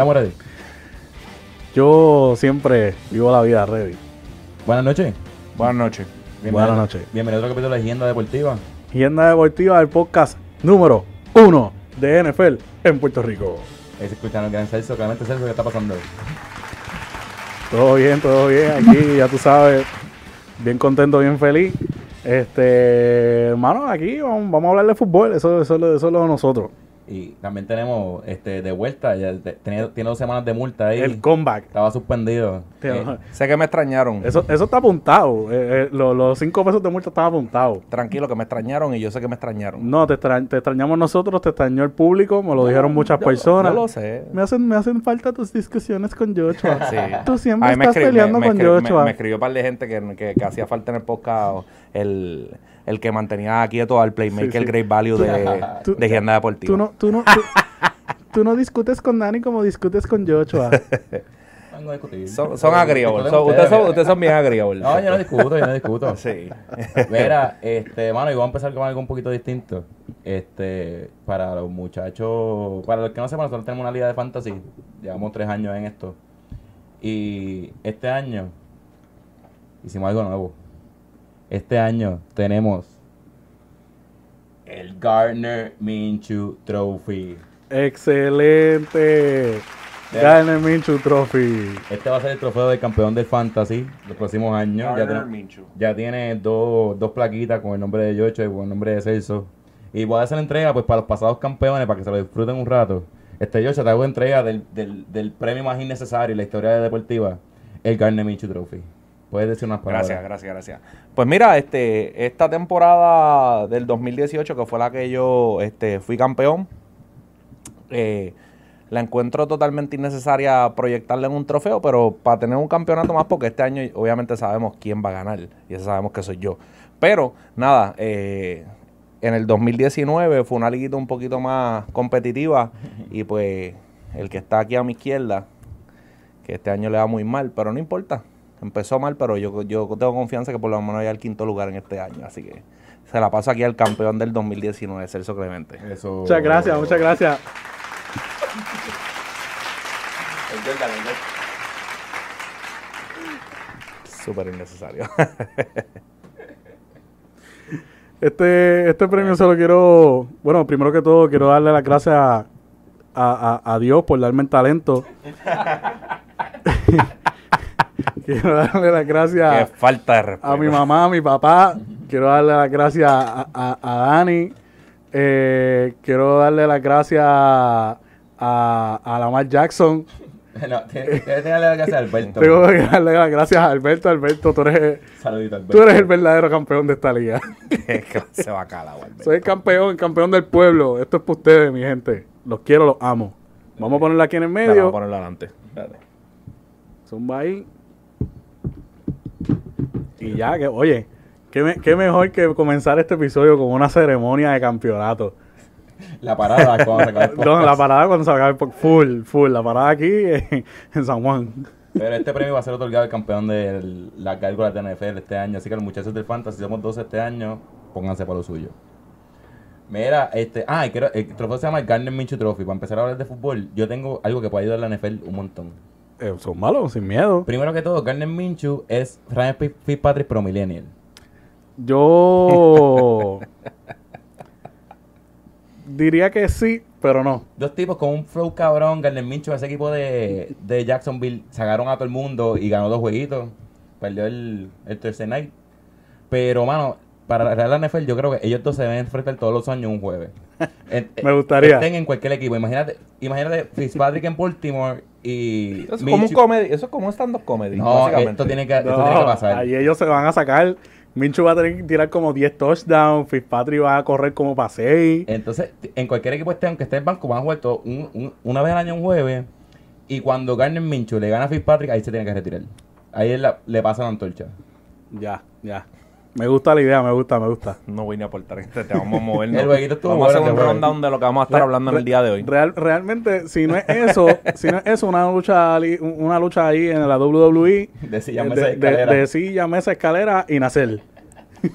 ¿Estamos ready? Yo siempre vivo la vida ready. Buenas noches. Buenas noches. Buenas noches. Bienvenido a otro capítulo de Agenda Deportiva. Agenda Deportiva del podcast número uno de NFL en Puerto Rico. Ahí se escuchan el gran Celso, claramente Celso, ¿qué está pasando? Todo bien, todo bien. Aquí, ya tú sabes, bien contento, bien feliz. Este, hermano, aquí vamos, vamos a hablar de fútbol. Eso, eso, eso es lo de nosotros. Y también tenemos este de vuelta, ya te- tiene dos semanas de multa ahí. El comeback. Estaba suspendido. Eh, Sé que me extrañaron. Eso, eso está apuntado. Eh, eh, lo- los cinco pesos de multa están apuntados. Tranquilo, que me extrañaron y yo sé que me extrañaron. No, te, extra- te extrañamos nosotros, te extrañó el público, me lo dijeron muchas Yo- personas. Yo lo sé. Me hacen, me hacen falta tus discusiones con Joshua. Sí. Tú siempre estás peleando me- me con escri- me- Joshua. Me, escribió un par de gente que, que, que hacía falta en el podcast el, el que mantenía quieto al playmaker Sí, sí. Great Value de, Tú- de Agenda Deportiva. Tú no, tú no, tú, tú no discutes con Dani como discutes con Joshua. Vengo a discutir. Son, son agriables. Ustedes, son, mira. ustedes son bien agriables. No, yo no discuto, yo no discuto. Sí. Mira, este, mano, y vamos a empezar con algo un poquito distinto. Este, para los muchachos, para los que no sepan, nosotros tenemos una liga de fantasy. Llevamos tres años en esto. Y este año hicimos algo nuevo. Este año tenemos el Gardner Minshew Trophy. Excelente. Gane Minchu Trophy. Este va a ser el trofeo del campeón del fantasy los próximos años. Ya tiene- Ya tiene dos, dos plaquitas con el nombre de Yocho y con el nombre de Celso. Y voy a hacer la entrega pues para los pasados campeones, para que se lo disfruten un rato. Este Yocho, te hago entrega del, del, del premio más innecesario en la historia de deportiva, el Garner Minshew Trophy. Puedes decir unas palabras. Gracias, gracias, gracias. Pues mira, este, esta temporada del 2018, que fue la que yo este, fui campeón, eh, la encuentro totalmente innecesaria proyectarle en un trofeo, pero para tener un campeonato más, porque este año obviamente sabemos quién va a ganar, y eso sabemos que soy yo. Pero nada, eh, en el 2019 fue una liguita un poquito más competitiva, y pues el que está aquí a mi izquierda, que este año le va muy mal, pero no importa. Empezó mal, pero yo, yo tengo confianza que por lo menos vaya al quinto lugar en este año. Así que se la paso aquí al campeón del 2019, Celso Clemente. Eso. Muchas gracias, muchas gracias. Súper innecesario. Este, este premio se lo quiero, bueno, primero que todo quiero darle las gracias a, a- a Dios por darme el talento. quiero darle las Qué gracias falta de respeto. a mi mamá, a mi papá. Quiero darle las gracias a, a- a Dani. Eh, quiero darle las gracias a, a Lamar Jackson. no, tienes que darle las gracias a Alberto. Tengo que darle las gracias a Alberto. Alberto, tú eres, Saludito, Alberto. tú eres el verdadero campeón de esta liga. Qué clase bacala, Gualberto. Soy el campeón, el campeón del pueblo. Esto es para ustedes, mi gente. Los quiero, los amo. Vamos a ponerla aquí en el Dale, Vamos medio. a ponerlo adelante. Espérate. Zumba ahí. Y ya, que, oye, qué, me- qué mejor que comenzar este episodio con una ceremonia de campeonato. La parada cuando se acabe el No, la podcast. parada cuando se acabe el po- full, full. La parada aquí en, en San Juan. Pero este premio va a ser otorgado al campeón de las gárgolas de NFL este año. Así que los muchachos del Fantasy, somos 12 este año, pónganse para lo suyo. Mira, este. Ah, el trofeo se llama el Garner Minshew Trophy. Para empezar a hablar de fútbol, yo tengo algo que puede ayudar a la NFL un montón. Eh, son malos, sin miedo. Primero que todo, Garner Minshew es Ryan Fi- Fitzpatrick Pro Millennial. Yo diría que sí, pero no. Dos tipos con un flow cabrón. Garner Minshew, ese equipo de, de Jacksonville, sacaron a todo el mundo y ganó dos jueguitos. Perdió el, el Thursday night. Pero, mano, para la NFL, yo creo que ellos dos se deben enfrentar todos los años un jueves. En- Me gustaría. Estén en cualquier equipo. Imagínate, imagínate Fitzpatrick en Baltimore y. Eso es como un comedy. Eso es como un stand-up comedy. No, básicamente. esto tiene que, esto No, tiene que pasar. ahí ellos se van a sacar. Minchu va a tener que tirar como 10 touchdowns. Fitzpatrick va a correr como para 6. Entonces, en cualquier equipo esté, aunque esté en banco, van a jugar todo un- un- una vez al año un jueves. Y cuando Garner Minshew le gana a Fitzpatrick, ahí se tiene que retirar. Ahí él la- le pasa la antorcha. Ya, ya. Me gusta la idea, me gusta, me gusta. No voy ni a aportar este tema. Vamos a movernos. El jueguito estuvo Vamos a hacer un rundown de lo que vamos a estar Re- hablando en el día de hoy. Real- realmente, si no es eso, si no es eso, una lucha, una lucha ahí en la WWE De silla, de, mesa, de- escalera. de silla, mesa, escalera y nacer.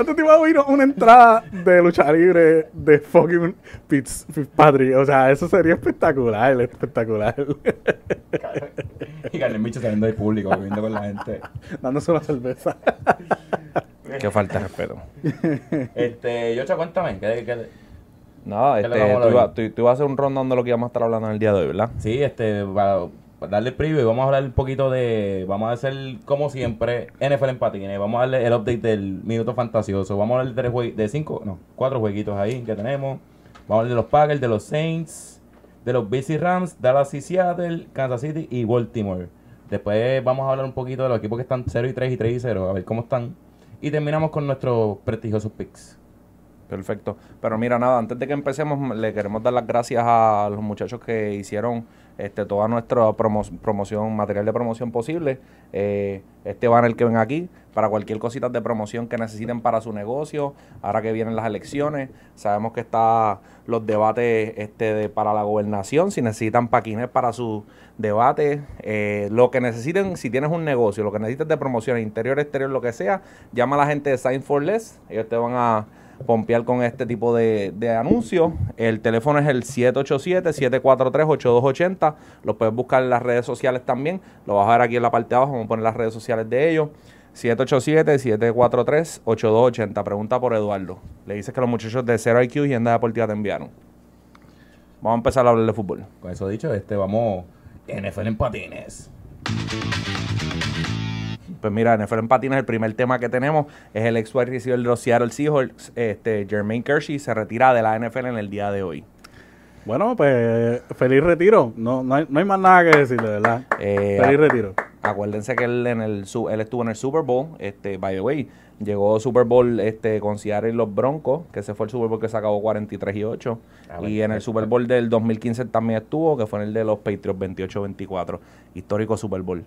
Antes te iba a oír una entrada de lucha libre de fucking Fitzpatrick. O sea, eso sería espectacular, espectacular. y Carmen Micho saliendo del público, viviendo con la gente. Dándose una cerveza. Qué falta de respeto. Este, Yocha, cuéntame, ¿qué, qué, no, este, tú, ibas a hacer un rondón de lo que íbamos a estar hablando en el día de hoy, ¿verdad? Sí, este, para, darle preview y vamos a hablar un poquito de, vamos a hacer como siempre, NFL en patines, vamos a darle el update del minuto fantasioso, vamos a hablar de, tres de cinco, no, cuatro jueguitos ahí que tenemos, vamos a hablar de los Packers, de los Saints, de los BC Rams, Dallas y Seattle, Kansas City y Baltimore. Después vamos a hablar un poquito de los equipos que están 0 y 3 y 3 y 0, a ver cómo están. Y terminamos con nuestros prestigiosos picks. Perfecto. Pero mira, nada, antes de que empecemos, le queremos dar las gracias a los muchachos que hicieron este, toda nuestra promoción, material de promoción posible. Eh, este banner que ven aquí, para cualquier cosita de promoción que necesiten para su negocio, ahora que vienen las elecciones, sabemos que está los debates este, de, para la gobernación, si necesitan paquines para su debate, eh, lo que necesiten, si tienes un negocio, lo que necesites de promoción, interior, exterior, lo que sea, llama a la gente de Sign for Less, ellos te van a pompear con este tipo de, anuncios. El teléfono es el 787-743-8280. Lo puedes buscar en las redes sociales también. Lo vas a ver aquí en la parte de abajo. Vamos a poner las redes sociales de ellos. 787-743-8280. Pregunta por Eduardo. Le dices que los muchachos de Zero IQ y Enda Deportiva te enviaron. Vamos a empezar a hablar de fútbol. Con eso dicho, este vamos NFL en patines. Pues mira, NFL en patines, el primer tema que tenemos es el ex wide receiver de los Seattle Seahawks, este, Jermaine Kersey, se retira de la NFL en el día de hoy. Bueno, pues feliz retiro. No, no, hay, no hay más nada que decir, de verdad. Eh, feliz retiro. Acuérdense que él, en el, él estuvo en el Super Bowl, este, by the way. Llegó Super Bowl este, con Seattle y los Broncos, que ese fue el Super Bowl que se acabó 43 y 8. y en el Super Bowl del 2015 también estuvo, que fue en el de los Patriots 28-24. Histórico Super Bowl.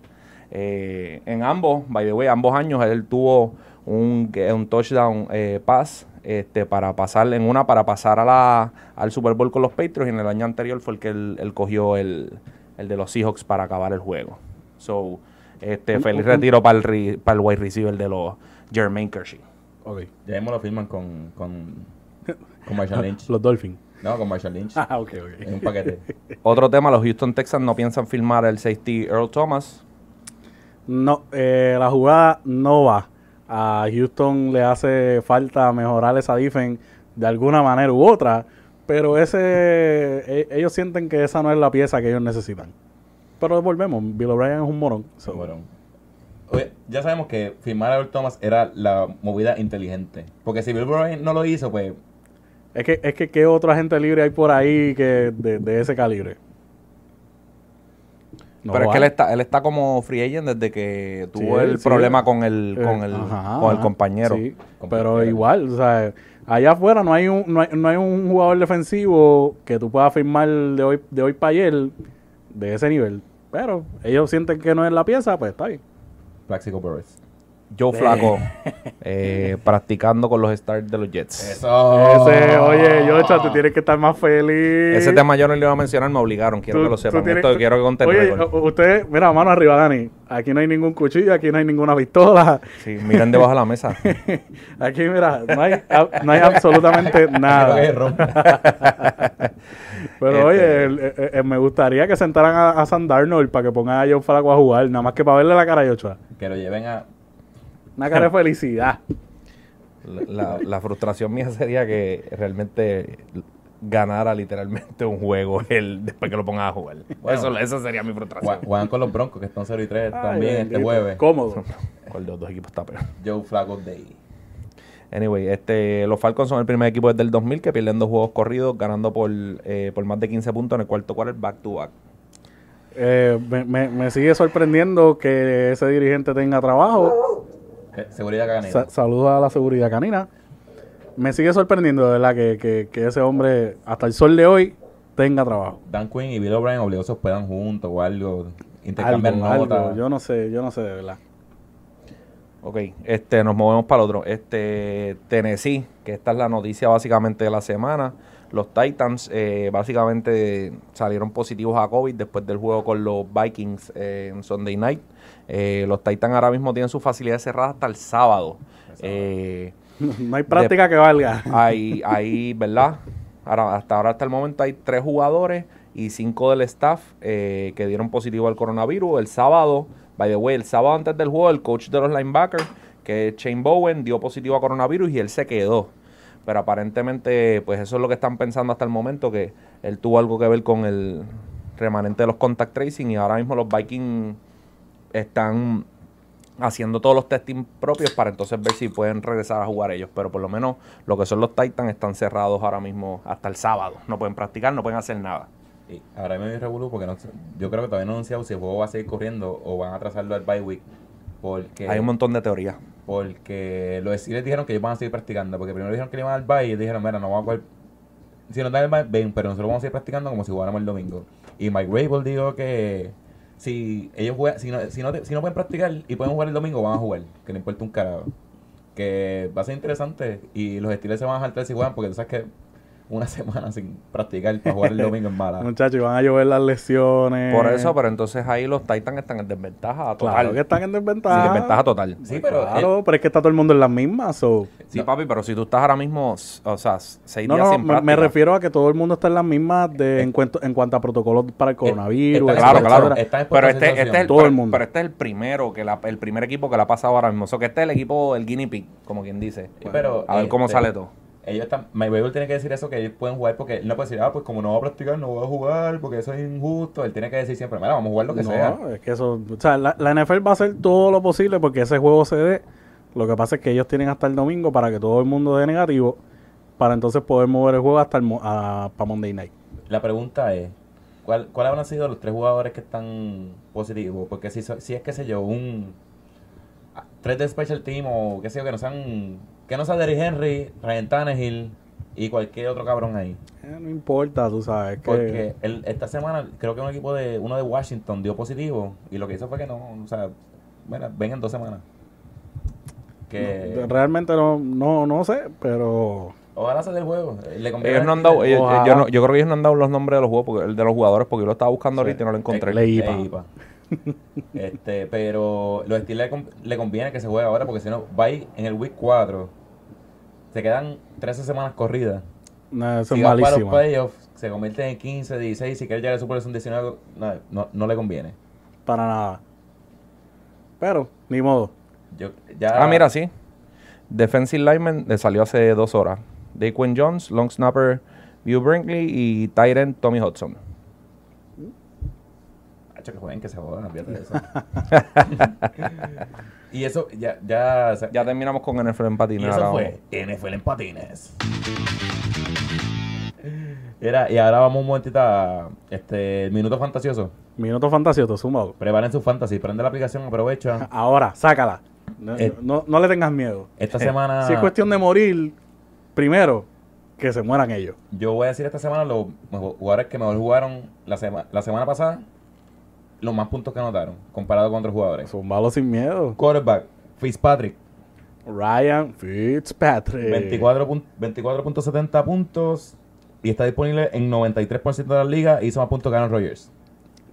Eh, en ambos, by the way, ambos años él tuvo un, un touchdown eh, pass este, para pasar en una para pasar a la, al Super Bowl con los Patriots y en el año anterior fue el que él, cogió el, de los Seahawks para acabar el juego. So, este, feliz retiro para el, para el wide receiver de los Jermaine Kersey. Okay. Ya mismo lo firman con, con, con Marshall Lynch. los Dolphins. No, con Marshall Lynch. Ah, ok, ok. En un paquete. Otro tema, los Houston Texans no piensan firmar el safety Earl Thomas no, eh, la jugada no va. A Houston le hace falta mejorar esa defense de alguna manera u otra, pero ese e, ellos sienten que esa no es la pieza que ellos necesitan. Pero volvemos, Bill O'Brien es un morón. Oye, ya sabemos que firmar a Earl Thomas era la movida inteligente. Porque si Bill O'Brien no lo hizo, pues... Es que, es que ¿qué otro agente libre hay por ahí que de ese calibre? Pero es que él está, él está como free agent desde que tuvo el problema con el, con el, con el compañero. Sí, pero igual, o sea, allá afuera no hay un, no hay, no hay un jugador defensivo que tú puedas firmar de hoy, de hoy para ayer de ese nivel. Pero ellos sienten que no es la pieza, pues está ahí. Plaxico Perez. Joe Flaco eh, practicando con los stars de los Jets. Eso. Ese, oye, Yocha, tú tienes que estar más feliz. Ese tema yo no le iba a mencionar, me obligaron. Quiero que lo sepan. Esto quiero que conté. Oye, usted, mira, mano arriba, Dani. Aquí no hay ningún cuchillo, aquí no hay ninguna pistola. Sí, miren debajo de la mesa. aquí, mira, no hay, no hay absolutamente nada. Pero oye, este- me gustaría que sentaran a, a San Darnold para que pongan a Joe Flaco a jugar, nada más que para verle la cara a Yocha. Que lo lleven a una cara de felicidad. La, frustración mía sería que realmente ganara literalmente un juego el, después que lo pongas a jugar. eso, esa sería mi frustración. Juegan con los Broncos que están 0 y 3 también este jueves. Cómodo. Con los dos equipos está peor. Joe Flacco Day. Anyway, este, los Falcons son el primer equipo desde el 2000 que pierden dos juegos corridos, ganando por, eh, por más de 15 puntos en el cuarto quarter back to back. Eh, me, me, me, sigue sorprendiendo que ese dirigente tenga trabajo Seguridad canina. saludos a la seguridad canina. Me sigue sorprendiendo, de verdad, que, que, ese hombre, hasta el sol de hoy, tenga trabajo. Dan Quinn y Bill O'Brien obligados se hospedan juntos o algo. Intercambiar notas. Yo no sé, yo no sé, de verdad. Ok, este, nos movemos para el otro. Este, Tennessee, que esta es la noticia básicamente de la semana. Los Titans eh, básicamente salieron positivos a COVID después del juego con los Vikings eh, en Sunday Night. Eh, los Titans ahora mismo tienen sus facilidades cerradas hasta el sábado. no hay práctica que valga. Hay, hay, ¿verdad? Ahora, hasta ahora, hasta el momento, hay tres jugadores y cinco del staff eh, que dieron positivo al coronavirus. El sábado, by the way, el sábado antes del juego, el coach de los linebackers, que es Shane Bowen, dio positivo a coronavirus y él se quedó. Pero aparentemente, pues eso es lo que están pensando hasta el momento, que él tuvo algo que ver con el remanente de los contact tracing y ahora mismo los Vikings están haciendo todos los testing propios para entonces ver si pueden regresar a jugar ellos. Pero por lo menos lo que son los Titans están cerrados ahora mismo hasta el sábado. No pueden practicar, no pueden hacer nada. Y ahora me revolú porque no, yo creo que todavía no han anunciado si el juego va a seguir corriendo o van a atrasarlo al bye week. Porque, Hay un montón de teorías. Porque los Steelers dijeron que ellos van a seguir practicando. Porque primero dijeron que iban al bye y dijeron, mira, no vamos a jugar. Si nos dan el bye, ven, pero nosotros vamos a seguir practicando como si jugáramos el domingo. Y Mike Rabel dijo que si ellos juegan, si no, si no, si no pueden practicar y pueden jugar el domingo, van a jugar. Que no importa un carajo. Que va a ser interesante. Y los Steelers se van a saltar si juegan porque tú sabes que una semana sin practicar para jugar el domingo en mala. Muchachos, van a llover las lesiones. Por eso, pero entonces ahí los Titans están en desventaja total. Claro que están en desventaja. Sí, desventaja total. Sí, pero Claro, pero es que está todo el mundo en las mismas. so- Sí, papi, pero si tú estás ahora mismo, o sea, seis No, días no, sin me, práctica. me refiero a que todo el mundo está en las mismas de, en, cuanto, en cuanto a protocolos para el coronavirus. está- Claro, claro. Pero este, este es el, Todo el mundo. pero este es el primero, que la- el primer equipo que le ha pasado ahora mismo. O sea, que este es el equipo, el guinea pig, como quien dice. Sí, pero, a ver cómo este, sale todo. Ellos están, Rabel tiene que decir eso que ellos pueden jugar porque él no puede decir, ah, pues como no voy a practicar, no voy a jugar porque eso es injusto. Él tiene que decir siempre, mira, vamos a jugar lo que no, sea. es que eso, o sea, la, la NFL va a hacer todo lo posible porque ese juego se dé. Lo que pasa es que ellos tienen hasta el domingo para que todo el mundo dé negativo, para entonces poder mover el juego hasta el a- para Monday Night. La pregunta es, ¿cuál, ¿cuáles habrán sido los tres jugadores que están positivos? Porque si, si es, qué sé yo, un... Tres de Special Team o qué sé yo, que no sean... Que no sea Derrick Henry, Ryan Tannehill y cualquier otro cabrón ahí. Eh, no importa, tú sabes. Que, Porque el- esta semana creo que un equipo de... Uno de Washington dio positivo y lo que hizo fue que no... O sea, bueno, ven en dos semanas. Que... Realmente no, no, no sé, pero Ojalá se dé el juego. eh, Le Ellos no han dado, ellos- Ojalá. yo, no- yo creo que ellos no han dado los nombres de los juegos, porque, el de los jugadores, porque yo lo estaba buscando Sí. ahorita y no lo encontré. Le- Leí, pa. Leí, pa. este, pero los Steelers le, con- le conviene que se juegue ahora porque si no, va a en el week 4. Se quedan 13 semanas corridas. no, eso Si es van para los malísimo. playoffs, se convierte en 15, 16. Si quiere llegar al Super Bowl 19, no, no, no le conviene. Para nada. Pero, ni modo. Yo, ya, Ah, mira, sí. Defensive lineman le salió hace dos horas. Daquan Jones, long snapper View Brinkley y tight end Tommy Hudson. Que jueguen, que se jodan, olvídate de eso. y eso, ya, ya, o sea, Ya terminamos con NFL en Y patines. eso ahora fue NFL en patines. Era, y ahora vamos un momentito a este, minuto fantasioso. Minuto fantasioso, sumado. Preparen su fantasy, prende la aplicación, aprovecha. Ahora, sácala. No, Eh, no, no le tengas miedo. Esta Eh, semana, Si es cuestión de morir, primero, que se mueran ellos. yo voy a decir esta semana los jugadores que mejor jugaron la, sema- la semana pasada, los más puntos que anotaron, comparado con otros jugadores. Zumbalo sin miedo. Quarterback, Fitzpatrick, Ryan Fitzpatrick. 24 pun- 24.70 puntos y está disponible en 93% de las ligas y hizo más puntos que Aaron Rodgers.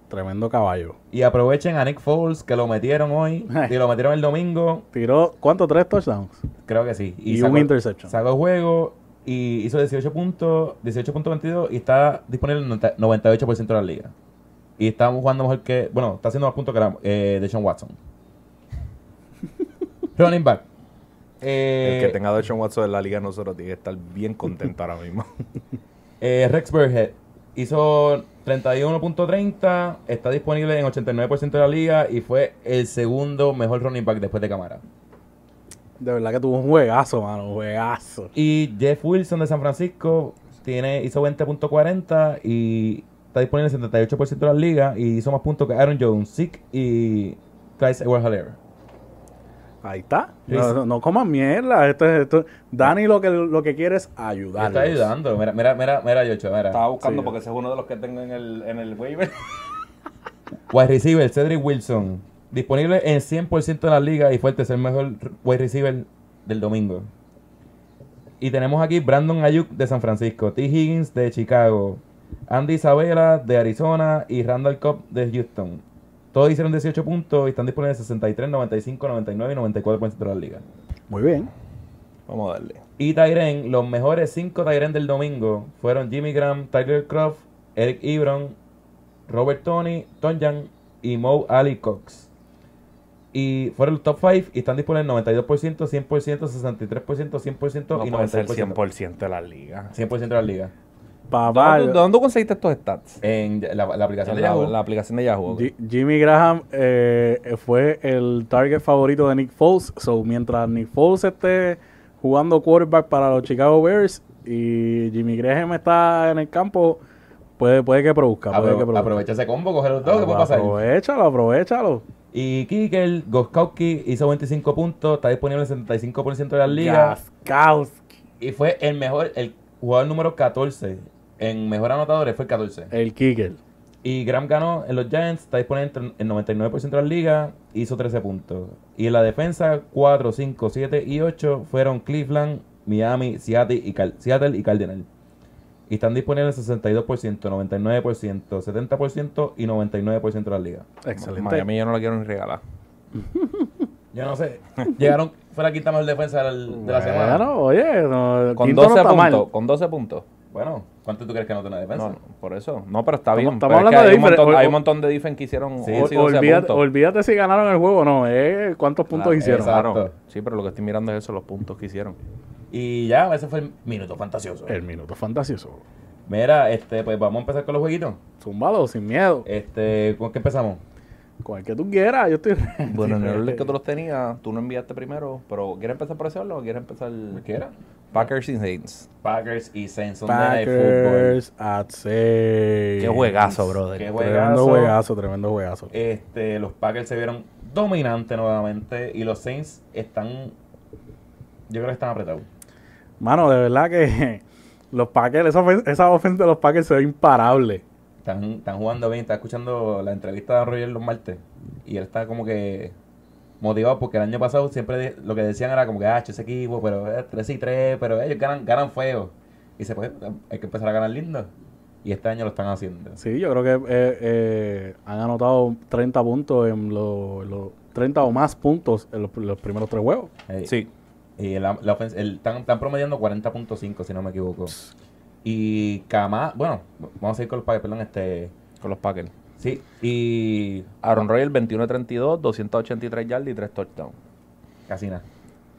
Tremendo caballo. Y aprovechen a Nick Foles, que lo metieron hoy, y lo metieron el domingo, Tiró, ¿cuánto? ¿Tres touchdowns? creo que sí. Y un interception. Sacó juego y hizo 18 puntos, 18.22 y está disponible en 90 98% de la liga. Y estamos jugando mejor que, bueno, está haciendo más puntos que la, eh, de Sean Watson. Running back. Eh, El que tenga Deshaun Watson en la liga nosotros tiene que estar bien contento ahora mismo. eh, Rex Burhead hizo 31.30, está disponible en 89% de la liga y fue el segundo mejor running back después de Camara. De verdad que tuvo un juegazo, mano. Un juegazo. Y Jeff Wilson de San Francisco tiene, hizo 20.40 y está disponible en 78% de la liga y hizo más puntos que Aaron Jones, Zeke y Clyde edward Ahí está. No, no, no comas mierda. Esto, es- esto, Dani lo que, lo que quiere es ayudar. Está ayudando. Mira, mira, mira, mira, Yocho, mira. Estaba buscando Sí. porque ese es uno de los que tengo en el, en el waiver. Wide receiver, Cedric Wilson. Disponible en 100% de la liga y fue el tercer mejor wide receiver del domingo. Y tenemos aquí Brandon Ayuk de San Francisco, T. Higgins de Chicago, Andy Isabella de Arizona y Randall Cobb de Houston. Todos hicieron 18 puntos y están disponibles en 63, 95, 99 y 94% de la liga. Muy bien. Vamos a darle. Y Tyren, los mejores cinco Tyren del domingo fueron Jimmy Graham, Tyler Croft, Eric Ebron, Robert Tony, Tonjan y Mo Ali Cox. Y fueron los top 5 y están disponibles 92%, 100%, 63%, 100% No y puede ser 90%. 100% de la liga. 100% de la liga. Papá, ¿Dónde, dónde conseguiste estos stats? En la, la aplicación de Yahoo. la aplicación de Yahoo. ok. Ji- Jimmy Graham eh, fue el target favorito de Nick Foles. So, mientras Nick Foles esté jugando quarterback para los Chicago Bears y Jimmy Graham está en el campo, puede, puede que produzca. Puede Apro- que produzca. aprovecha ese combo, coge los dos, ¿qué puede pasar? Aprovechalo, aprovechalo. Y Kikel, Goskowski hizo 25 puntos, está disponible en 75% de las ligas. Gaskowski. Y fue el mejor, el jugador número 14 en mejor anotadores, fue el 14. El kicker. Y Graham ganó en los Giants, está disponible en en 99% de las ligas, hizo 13 puntos. Y en la defensa, 4, 5, 7 y 8 fueron Cleveland, Miami, Seattle y, Cal- Seattle y Cardinal. Y están disponibles en 62%, 99%, 70% y 99% de las ligas. Excelente. Miami yo no la quiero ni regalar. Yo no sé, llegaron, fue la quinta mejor defensa del- de la semana. Bueno, oye, no, Con quinto 12 no está mal. puntos. Con 12 puntos. Bueno, ¿cuánto tú crees que no tiene defensa? No, no, por eso. No, pero está bien. estamos pero es que hablando de hay, un montón, hay un montón de defense que hicieron Sí, 11 y O- 12 olvídate, olvídate si ganaron el juego o no, eh, cuántos puntos Claro, hicieron. Claro. Sí, pero lo que estoy mirando es eso, los puntos que hicieron. Y ya, ese fue el minuto fantasioso. El minuto fantasioso. Mira, este, pues vamos a empezar con los jueguitos. Zúmbalo, sin miedo. Este, ¿con qué empezamos? Con el que tú quieras, yo estoy. Bueno, en el orden que tú los tenías, tú no enviaste primero, pero ¿quieres empezar por ese orden o quieres empezar ¿Qué era? Packers y Saints? Packers y Saints. Packers at 6. Qué juegazo, brother. Qué Tremendo juegazo. juegazo, tremendo juegazo. Este, los Packers se vieron dominantes nuevamente y los Saints están, yo creo que están apretados. Mano, de verdad que los Packers, esa, ofen- esa ofensa de los Packers se ve imparable. Están, están jugando bien. Estaba escuchando la entrevista de Roger los martes y él está como que motivado porque el año pasado siempre de- lo que decían era como que, ah, ese equipo, pero es 3 y 3, pero ellos ganan, ganan feo. Y se puede, hay que empezar a ganar lindo. Y este año lo están haciendo. Sí, yo creo que eh, eh, han anotado 30 puntos en los los 30 o más puntos en los, los primeros tres juegos. Sí. Y la, la ofens- el- están, están promediando 40.5, si no me equivoco. Y Cama, bueno, vamos a ir con los Packers, perdón, este. Con los Packers. Sí, y. Aaron Rodgers 21-32, 283 yardas y 3 touchdowns. Casi nada.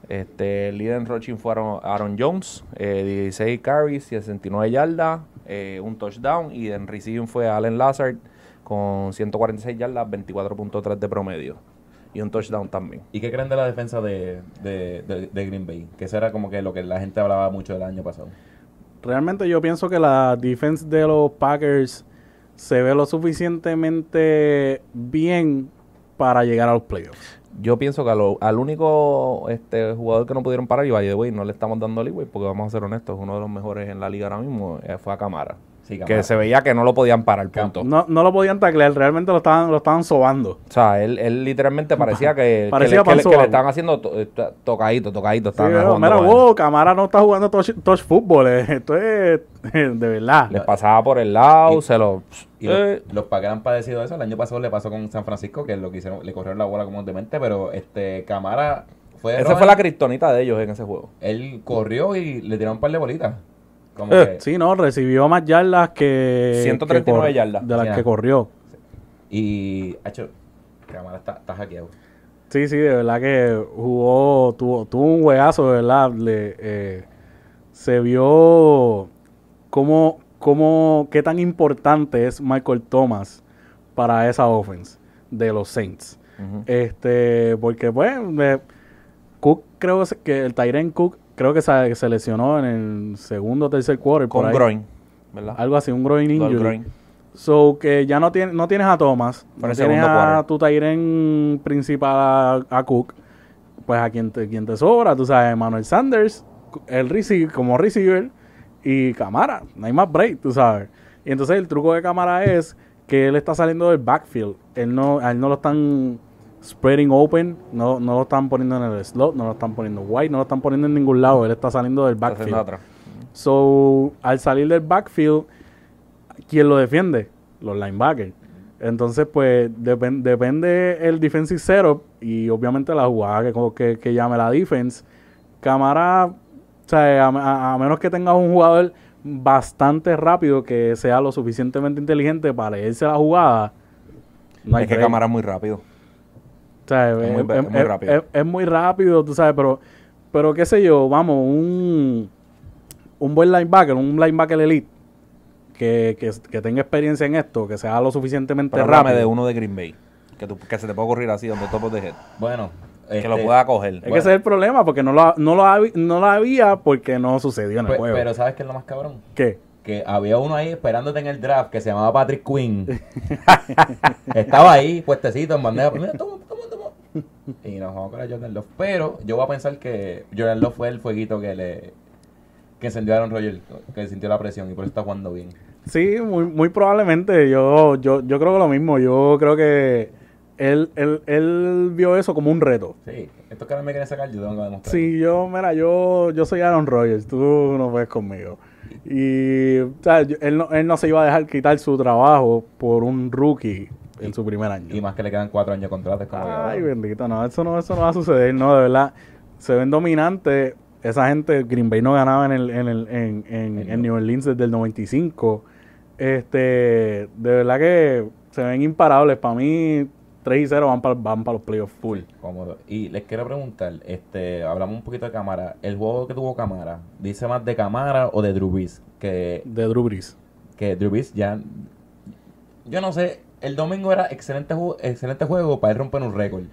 Este, el líder en rushing fueron Aaron Jones, eh, 16 carries, 69 yardas, eh, un touchdown. Y en receiving fue Allen Lazard con 146 yardas, 24.3 de promedio. Y un touchdown también. ¿Y qué creen de la defensa de, de, de- de Green Bay? Que eso era como que lo que la gente hablaba mucho del año pasado. Realmente yo pienso que la defense de los Packers se ve lo suficientemente bien para llegar a los playoffs. Yo pienso que lo- al único este, jugador que no pudieron parar, y by the way, no le estamos dando leeway, porque vamos a ser honestos, uno de los mejores en la liga ahora mismo eh, fue a Camara. Sí, Que se veía que no lo podían parar, punto. No, no lo podían taclear, realmente lo estaban, lo estaban sobando. O sea, él, él literalmente parecía que, Parecía que, le, que le- que estaban haciendo to- eh, to- tocadito, tocadito. Sí, pero, jugando mira, wow, Camara no está jugando touch, touch fútbol. eh, Esto es de verdad. Le pasaba por el lado, Y- se lo... Y eh, los, los Packers han padecido eso. El año pasado le pasó con San Francisco, que lo que hicieron, le corrieron la bola como demente, pero este Camara fue. esa fue la criptonita de ellos en ese juego. Él corrió y le tiraron un par de bolitas. Como Eh, que- Sí, no, recibió más yardas que. 139 que yardas. De las que corrió. Y, hecho, Camara está, está hackeado. Sí, sí, de verdad que jugó, tuvo, tuvo un juegazo, de verdad. Le, eh, se vio cómo, cómo, qué tan importante es Michael Thomas para esa offense de los Saints. Este, porque pues, eh, Cook creo que el Tyren Cook creo que se, se lesionó en el segundo o tercer quarter. por Con ahí. groin, ¿verdad? Algo así, un groin injury. groin. So que ya no, tiene, no tienes a Thomas, en no tienes a quarter. tu Tyren principal a, a Cook, pues a quien te, quien te sobra, tú sabes, Manuel Sanders, el receiver, como receiver, y Camara, no hay más break, tú sabes. Y entonces el truco de Camara es que él está saliendo del backfield, él no, a él no lo están spreading open, no, no lo están poniendo en el slot, no lo están poniendo wide, no lo están poniendo en ningún lado, él está saliendo del backfield. So, al salir del backfield, ¿quién lo defiende? Los linebackers. Entonces, pues, depen- depende el defensive setup y obviamente la jugada que, que, que llame la defense. Camara O sea, a, menos que tengas un jugador bastante rápido que sea lo suficientemente inteligente para leerse la jugada. No es que cámara es muy rápido. O sea, es, muy, rápido. Es, muy rápido, tú sabes, pero, pero qué sé yo, vamos, un, un buen linebacker, un linebacker elite que, que, tenga experiencia en esto, que sea lo suficientemente rápido. de uno de Green Bay, que, que se te pueda ocurrir así, donde topo de head. Bueno, que lo este, pueda coger. Es que ese es el problema, porque no lo, no, lo, no lo había porque no sucedió en el pues, juego. Pero ¿sabes qué es lo más cabrón? ¿Qué? Que había uno ahí esperándote en el draft que se llamaba Patrick Quinn. Estaba ahí, puestecito en bandeja. Mira, toma. Y nos vamos con la Jordan Love. Pero yo voy a pensar que Jordan Love fue el fueguito que le que encendió a Aaron Rodgers, que sintió la presión y por eso está jugando bien. Sí, muy, muy probablemente. Yo, yo, yo creo que lo mismo. Yo creo que él, él, él vio eso como un reto. Sí, esto que ahora me quieren sacar, yo tengo que demostrar. Sí, yo, mira, yo, yo soy Aaron Rodgers, tú no puedes conmigo. Y o sea, él, no, él no se iba a dejar quitar su trabajo por un rookie en su primer año. Y más que le quedan cuatro años de contrato. Ay, bendito, no, eso no, eso no va a suceder, no, de verdad. Se ven dominantes. Esa gente, Green Bay no ganaba en, el, en, el, en, en, en New Orleans desde el 95. Este, de verdad que se ven imparables. Para mí, 3 y 0 van para van los playoffs full. Cómodo. Y les quiero preguntar, este, hablamos un poquito de cámara. ¿El juego que tuvo cámara dice más de cámara o de Drew Brees? Que, de Drew Brees. Que Drew Brees ya... Yo no sé, el domingo era excelente, excelente juego para él romper un récord.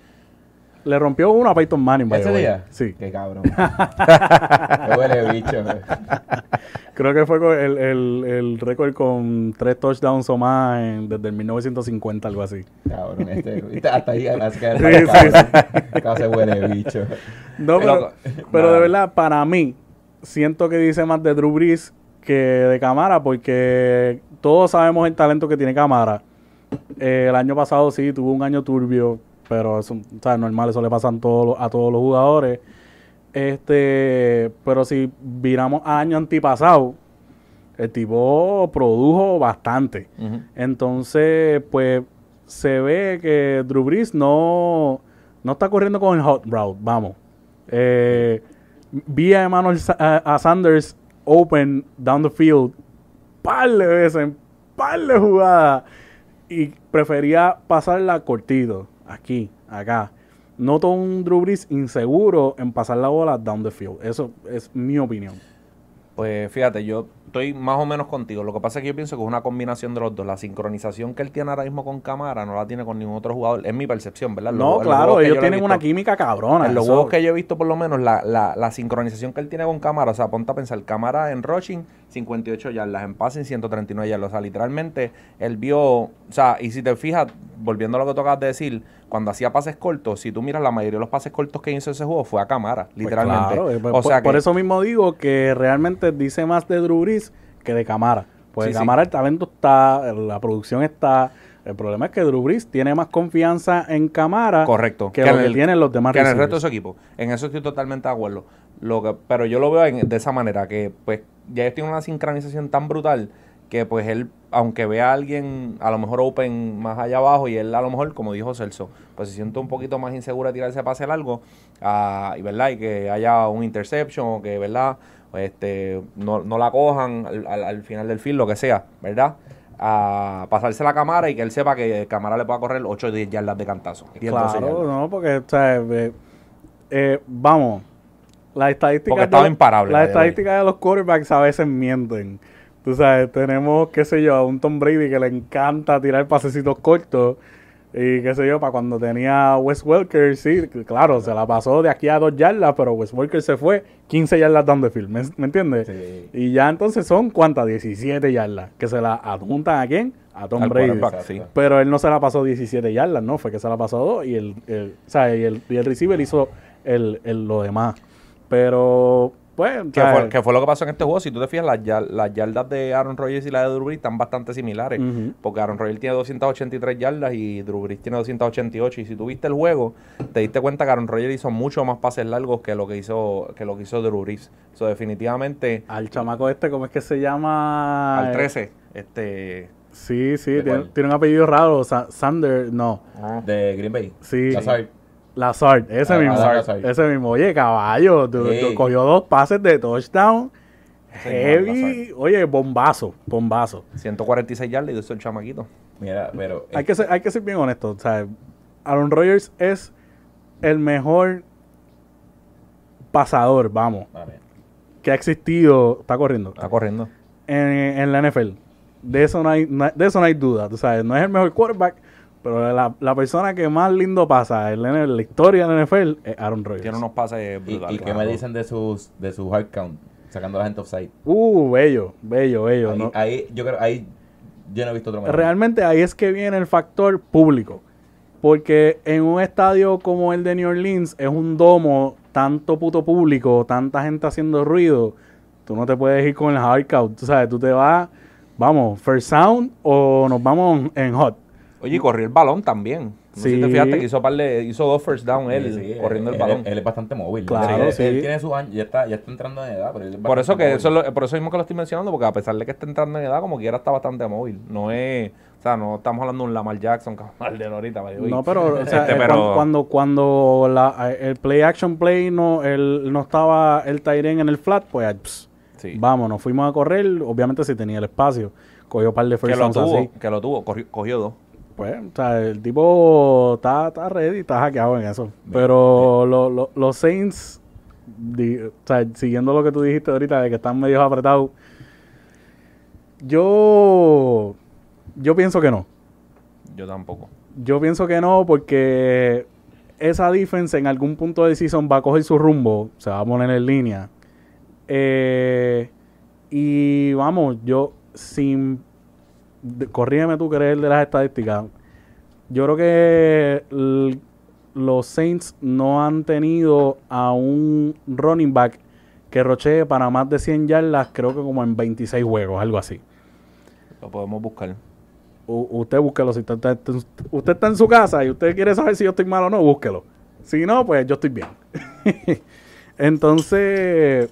Le rompió uno a Peyton Manning. ¿Ese día? Sí. Qué cabrón. Qué huele bicho. Creo que fue el, el, el récord con tres touchdowns o más desde el 1950, algo así. Cabrón, este, hasta ahí las que sí, sí, Casi huele bicho. No, pero, pero de verdad, para mí, siento que dice más de Drew Brees que de Camara, porque todos sabemos el talento que tiene Camara. Eh, el año pasado sí, tuvo un año turbio, pero eso, normal, eso le pasa a todos, a todos los jugadores. Este, pero si viramos a año antipasado, el tipo produjo bastante. Entonces, pues se ve que Drew Brees no, no está corriendo con el hot route, vamos. Eh, vi a Emmanuel a, Sanders open down the field par de veces, par de jugadas y prefería pasarla cortito aquí, acá. Noto un Drew Brees inseguro en pasar la bola down the field. Eso es mi opinión. Pues fíjate, yo estoy más o menos contigo. Lo que pasa es que yo pienso que es una combinación de los dos. La sincronización que él tiene ahora mismo con cámara no la tiene con ningún otro jugador. Es mi percepción, ¿verdad? no, claro, ellos tienen una química cabrona. En los juegos que yo he visto, por lo menos, la, la, la, sincronización que él tiene con cámara, o sea, ponte a pensar, cámara en rushing, 58 yardas, en passing, 139 yardas. O sea, literalmente, él vio, o sea, y si te fijas, volviendo a lo que tú acabas de decir, cuando hacía pases cortos, si tú miras la mayoría de los pases cortos que hizo ese juego fue a cámara, pues literalmente. Eh, o por, sea por eso mismo digo que realmente dice más de Drew Brees que de cámara. Pues de cámara el talento está, la producción está. El problema es que Drew Brees tiene más confianza en cámara Correcto. que, lo que tienen los demás Que en el resto de su equipo. En eso estoy totalmente de acuerdo. Lo que, pero yo lo veo de esa manera, que pues ya ellos tienen una sincronización tan brutal que pues él, aunque vea a alguien a lo mejor open más allá abajo y él a lo mejor, como dijo Celso, pues se siente un poquito más inseguro de tirarse pase largo uh, y verdad y que haya un interception o que verdad este no, no la cojan al, al, final del film, lo que sea, ¿verdad? a pasarse la cámara y que él sepa que cámara le pueda correr 8 o 10 yardas de cantazo. Claro, no, porque, o sea, eh, eh, vamos, las estadísticas, de, las estadísticas de los quarterbacks a veces mienten. Tú sabes, tenemos, qué sé yo, a un Tom Brady que le encanta tirar pasecitos cortos. Y qué sé yo, para cuando tenía Wes Welker, sí, claro, se la pasó de aquí a dos yardas, pero Wes Welker se fue 15 yardas down the field, ¿me, entiendes? Y ya entonces son, ¿cuántas? 17 yardas, que se la adjuntan a quién? A Tom Brady. Pero él no se la pasó 17 yardas, ¿no? Fue que se la pasó dos y el, el, o sea, y el, y el receiver hizo el, el, lo demás. Pero pues, que, fue, lo que pasó en este juego. Si tú te fijas, las, las yardas de Aaron Rodgers y las de Drew Brees están bastante similares. Porque Aaron Rodgers tiene 283 yardas y Drew Brees tiene 288. Y si tú viste el juego, te diste cuenta que Aaron Rodgers hizo mucho más pases largos que lo que hizo que lo que hizo Drew Brees. Eso definitivamente... Al chamaco este, ¿cómo es que se llama? Al 13. Este... Sí, sí, tiene, un apellido raro. Sander, no. De Green Bay. Sí. Lazard, ese Ah, mismo. Lazard. Ese mismo. Oye, caballo, tú- tú cogió dos pases de touchdown. Heavy. Oye, bombazo, bombazo. 146 yardas y eso el chamaquito. Mira, pero. Hay que, ser, hay que ser bien honesto. O sea, Aaron Rodgers es el mejor pasador, vamos, que ha existido. Está corriendo. Está corriendo. en, en la NFL. De eso no hay, no- de eso no hay duda. Tú sabes, no es el mejor quarterback, pero la, la persona que más lindo pasa en la, en la historia de la NFL es Aaron Rodgers. Tiene unos pases ¿Y, brutales. y qué me dicen de sus de su hard count? Sacando la gente offside. Uh, bello, bello, bello. Ahí, ¿no? ahí, yo creo, ahí yo no he visto otro mejor. Realmente ahí es que viene el factor público. Porque en un estadio como el de New Orleans es un domo, tanto puto público, tanta gente haciendo ruido, tú no te puedes ir con el hard count. Tú sabes, tú te vas, vamos, first sound o nos vamos en hot. Oye, y corrió el balón también. No sé si te Sí. fijaste que hizo, par de- hizo dos first down él, Sí, sí, corriendo él, el balón. Él, él es bastante móvil. Claro, él, sí. él tiene sus años, ya está, ya está entrando en edad, pero él es Por eso que móvil. eso es lo- por eso mismo que lo estoy mencionando, porque a pesar de que está entrando en edad, como quiera está bastante móvil. No es, o sea, no estamos hablando de un Lamar Jackson, cabrón, de ahorita. No, pero, o sea, Este, eh, pero- cuan- cuando, cuando la- eh, el play action play no, el, no estaba el Tyren en el flat, pues ps, Sí. vamos, nos fuimos a correr, obviamente si tenía el espacio, cogió un par de que first lo downs tuvo, así. que lo tuvo, cogió, cogió dos. Pues, o sea, el tipo está, está ready, está hackeado en eso. Pero lo- lo- los Saints, di- o sea, siguiendo lo que tú dijiste ahorita de que están medio apretados, yo, yo pienso que no. Yo tampoco. Yo pienso que no porque esa defense en algún punto de season va a coger su rumbo, se va a poner en línea. Eh, y vamos, yo sin... Corrígeme tú que eres el de las estadísticas. Yo creo que los Saints no han tenido a un running back que rochee para más de 100 yardas, creo que como en 26 juegos, algo así. Lo podemos buscar. U- usted búsquelo. Si usted, está- usted está en su casa y usted quiere saber si yo estoy mal o no, búsquelo. Si no, pues yo estoy bien. Entonces,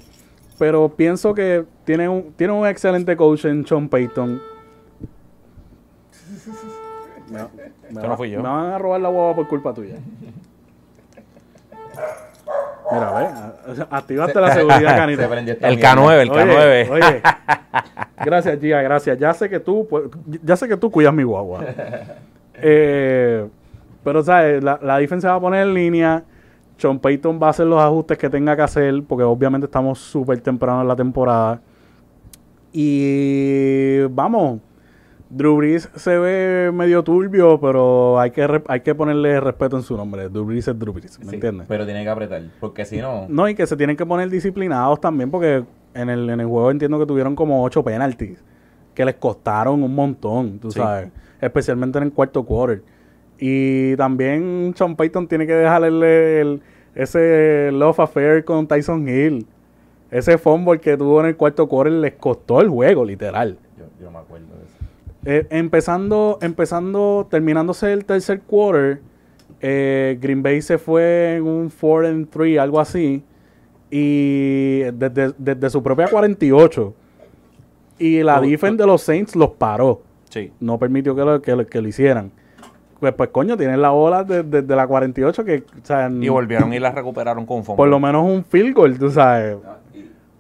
pero pienso que tiene un, tiene un excelente coach en Sean Payton. Me, me Eso no fui yo. me van a robar la guava por culpa tuya. Mira, ve, activaste la seguridad, Se esta El mierda. K9, el Oye, K9. Oye, gracias, Gia, gracias. Ya sé que tú, pues, ya sé que tú cuidas mi guagua. Eh, pero, ¿sabes? La, la defensa va a poner en línea. Sean Payton va a hacer los ajustes que tenga que hacer, porque obviamente estamos súper temprano en la temporada. Y vamos, Drew Brees se ve medio turbio, pero hay que, hay que ponerle respeto en su nombre. Drew Brees es Drew Brees, ¿me Sí, entiendes? Pero tiene que apretar, porque si no... No, y que se tienen que poner disciplinados también porque en el, en el juego entiendo que tuvieron como ocho penalties que les costaron un montón, tú Sí. sabes, especialmente en el cuarto quarter. Y también Sean Payton tiene que dejarle el- ese love affair con Tyson Hill. Ese fumble que tuvo en el cuarto quarter les costó el juego, literal. Yo, yo me acuerdo de eso. Eh, empezando, empezando, terminándose el tercer quarter, eh, Green Bay se fue en un 4 and 3, algo así, y desde, desde su propia 48. Y la tú- de los Saints los paró, Sí. no permitió que lo, que lo, que lo hicieran. Pues, pues coño, tienen la bola desde la 48 que, o sea, Y volvieron y la recuperaron con fumble. por lo menos un field goal, tú sabes.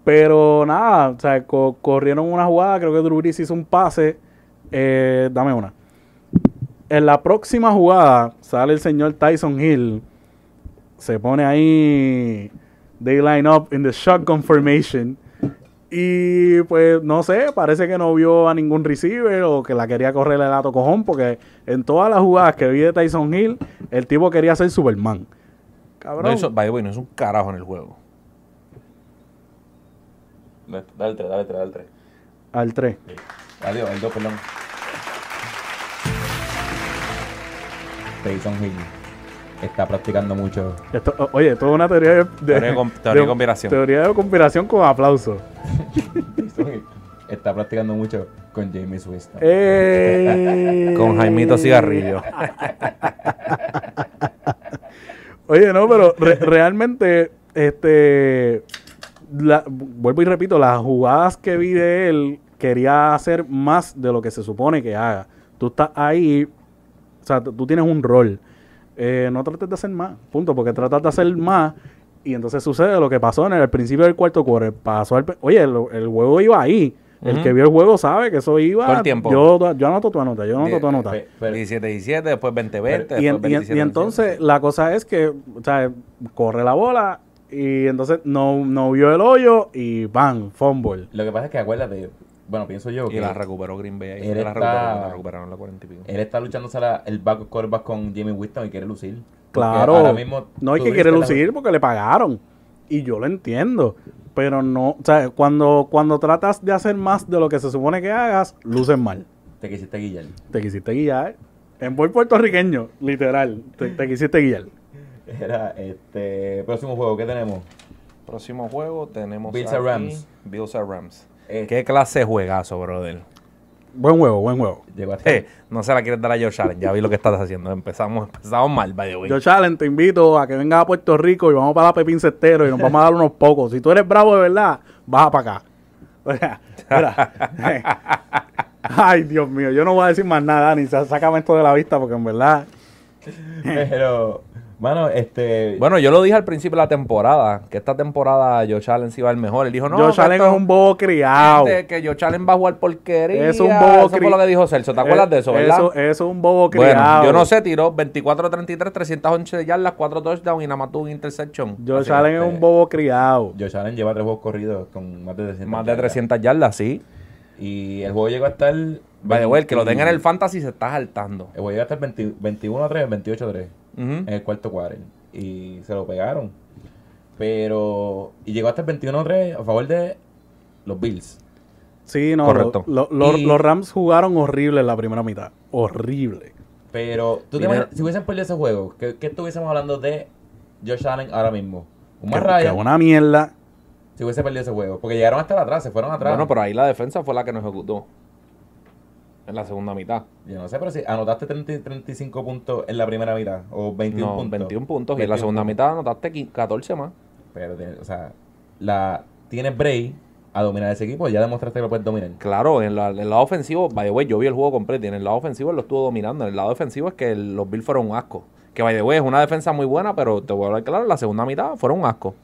Pero nada, o sea, co- corrieron una jugada, creo que Drew Brees hizo un pase. Eh, dame una. En la próxima jugada sale el señor Tyson Hill. Se pone ahí. They line up in the shotgun formation. Y pues no sé, parece que no vio a ningún receiver o que la quería correr el dato cojón. Porque en todas las jugadas que vi de Tyson Hill, el tipo quería ser Superman. Cabrón. No hizo, by the way, no hizo un carajo en el juego. Dale el 3, dale el 3, dale el 3. Al 3. Adiós, el 2, perdón. Tyson Hill está practicando mucho. Esto, o- oye, esto es una teoría de, de- Teoría de con- teoría de conspiración. Teoría de conspiración con aplauso. Tyson Hill está practicando mucho con James Winston. Eh. Con Jaimito Cigarrillo. Oye, no, pero re- realmente, este, la- vuelvo y repito, las jugadas que vi de él quería hacer más de lo que se supone que haga. Tú estás ahí, o sea, tú tienes un rol. eh, no trates de hacer más, punto, porque tratas de hacer más y entonces sucede lo que pasó en el, principio del cuarto quarter. Pasó al, oye, el, el juego iba ahí. El que vio el juego sabe que eso iba. Todo el tiempo. Yo, yo anoto tu anota, yo anoto tu anota. 17-17, después 20-20. Y, y, entonces la cosa es que, o sea, corre la bola y entonces no, no vio el hoyo y ¡bam! Fumble. Lo que pasa es que acuérdate, bueno, pienso yo y que... la recuperó Green Bay ahí. Él la, está, recuperaron, la 40 y pico. Él está luchando el back quarterback con Jimmy Winston y quiere lucir. Claro. no hay que quiere lucir porque le pagaron. Y yo lo entiendo. Pero no, o sea, cuando, cuando tratas de hacer más de lo que se supone que hagas, luces mal. Te quisiste guiar. Te quisiste guiar. En buen puertorriqueño, literal. Te, te quisiste guiar. Era este próximo juego, ¿qué tenemos? Próximo juego tenemos Bills a Rams. Bills a Rams. Este. ¿Qué clase de juegazo, brother? Buen juego, buen. Eh, no se la quieres dar a Josh Allen. Ya vi lo que estás haciendo. Empezamos, empezamos mal, by the way. Josh Allen, te invito a que vengas a Puerto Rico y vamos para la Pepín Cestero y nos vamos a dar unos pocos. Si tú eres bravo de verdad, baja para acá. Ay, Dios mío, yo no voy a decir más nada, ni sácame esto de la vista porque en verdad. Pero bueno, este. Bueno, yo lo dije al principio de la temporada, que esta temporada Josh Allen sí iba el mejor. Él dijo, no, Josh Allen es un bobo criado. que Josh Allen va a jugar porquería. Es un bobo Eso fue lo que dijo Celso. ¿Te acuerdas de eso, verdad? Eso, es un bobo criado. Bueno, yo no sé, tiró 24-33, 311 yardas, 4 touchdowns y nada más tuvo un interception. Josh Allen es un este, bobo criado. Josh Allen lleva tres juegos corridos con más de 300 Más de 300 yardas, sí. Y el juego llegó a estar. Vale, güey, el que lo tenga en el fantasy se está saltando. El juego llegó a estar 21 3, 28 3 en el cuarto cuadro y se lo pegaron. Pero. Y llegó hasta el 21-3 a favor de los Bills. Sí, no. Correcto. los Rams jugaron horrible en la primera mitad. Horrible. Pero, ¿tú si hubiesen perdido ese juego, ¿qué, estuviésemos hablando de Josh Allen ahora mismo? Un más raya. una mierda. Si hubiese perdido ese juego. Porque llegaron hasta atrás, se fueron atrás. Bueno, pero ahí la defensa fue la que nos ejecutó en la segunda mitad. Yo no sé, pero si anotaste 30, 35 puntos en la primera mitad o 21 no, puntos. 21 puntos y en la segunda mitad anotaste 14 más. Pero, o sea, la, tienes break a dominar ese equipo, ya demostraste que lo puedes dominar. Claro, en, la, el lado ofensivo, by the way, yo vi el juego completo y en el lado ofensivo lo estuvo dominando. En el lado defensivo es que los Bills fueron un asco. Que by the way es una defensa muy buena, pero te voy a hablar claro, la segunda mitad fueron un asco.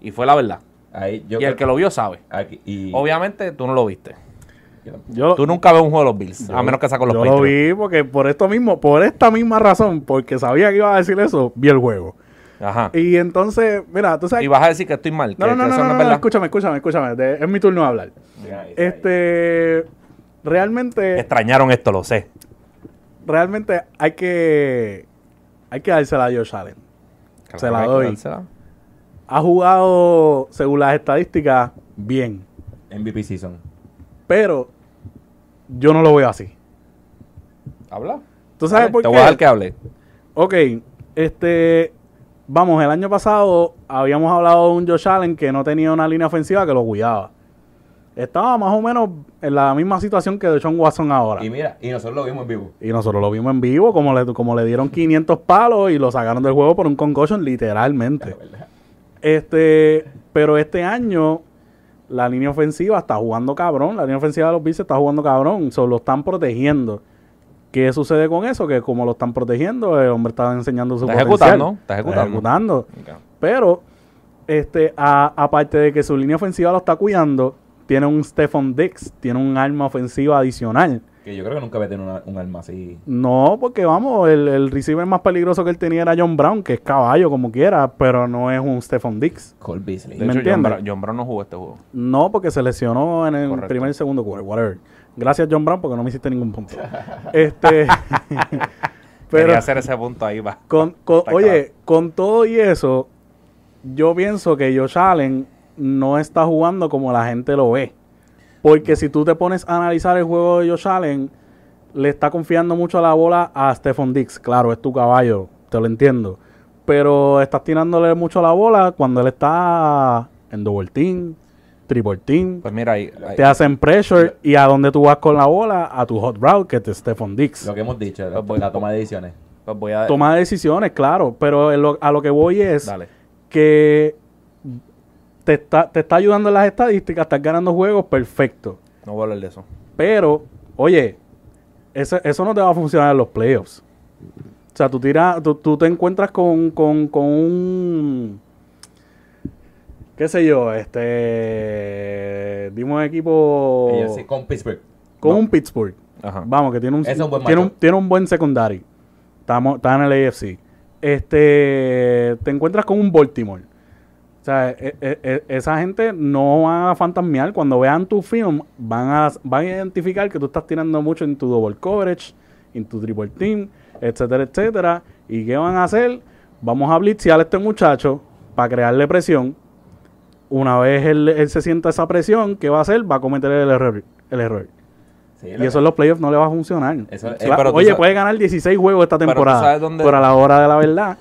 Y fue la verdad. Ahí, y el que lo vio sabe. y... Obviamente tú no lo viste. Tú nunca ves un juego de los Bills, a menos que saco los Yo lo vi porque por esto mismo, por esta misma razón, porque sabía que iba a decir eso, vi el juego. Ajá. Y entonces, mira, tú sabes. Y vas a decir que estoy mal. No, no, no, no, no, escúchame, escúchame, escúchame. es mi turno de hablar. este. Realmente. Extrañaron esto, lo sé. Realmente hay que. Hay que dársela a Josh Allen. Se la doy. Ha jugado, según las estadísticas, bien. MVP season. Pero yo no lo veo así. ¿Habla? ¿Tú sabes por qué? Te voy a dar que hable. Ok, este, vamos, el año pasado habíamos hablado de un Josh Allen que no tenía una línea ofensiva que lo cuidaba. Estaba más o menos en la misma situación que de John Watson ahora. Y mira, y nosotros lo vimos en vivo. Y nosotros lo vimos en vivo, como le, como le dieron 500 palos y lo sacaron del juego por un concussion, literalmente. Este, pero este año la línea ofensiva está jugando cabrón. La línea ofensiva de los Bills está jugando cabrón. Solo lo están protegiendo. ¿Qué sucede con eso? Que como lo están protegiendo, el hombre está enseñando su está Ejecutando, está ejecutando. Pero, este, aparte de que su línea ofensiva lo está cuidando, tiene un Stephon Dix, tiene un arma ofensiva adicional. Que yo creo que nunca había tenido un arma así. No, porque vamos, el, el, receiver más peligroso que él tenía era John Brown, que es caballo como quiera, pero no es un Stephon Dix. Cole Beasley. ¿Me entiendes? John, Brown no jugó este juego. No, porque se lesionó en el primer y segundo quarter, whatever. Gracias John Brown porque no me hiciste ningún punto. este pero Quería hacer ese punto ahí va. Con, oye, con todo y eso, yo pienso que Josh Allen no está jugando como la gente lo ve. Porque si tú te pones a analizar el juego de Josh Allen, le está confiando mucho la bola a Stephon Dix. Claro, es tu caballo, te lo entiendo. Pero estás tirándole mucho a la bola cuando él está en double team, triple team. Pues mira, ahí, te hacen pressure y a dónde tú vas con la bola, a tu hot route, que es Stephon Dix. Lo que hemos dicho, pues la, toma de decisiones. Pues voy a... Toma de decisiones, claro. Pero a lo que voy es que te está, te está ayudando en las estadísticas, estás ganando juegos, perfecto. No voy a hablar de eso. Pero, oye, eso, eso no te va a funcionar en los playoffs. O sea, tú tiras, tú, tú te encuentras con, con, con un qué sé yo, este dimos equipo con Pittsburgh. Con un Pittsburgh. Ajá. Vamos, que tiene un, tiene, un tiene un buen secundario. Estamos, está en el AFC. Este, te encuentras con un Baltimore. O sea, e, e, e, esa gente no va a fantasmear. Cuando vean tu film, van a, van a identificar que tú estás tirando mucho en tu double coverage, en tu triple team, etcétera, etcétera. ¿Y qué van a hacer? Vamos a blitzear a este muchacho para crearle presión una vez él, se sienta esa presión, ¿qué va a hacer? Va a cometer el error. El error. y eso en los playoffs no le va a funcionar. oye, puede ganar 16 juegos esta temporada. Pero, a la hora de la verdad.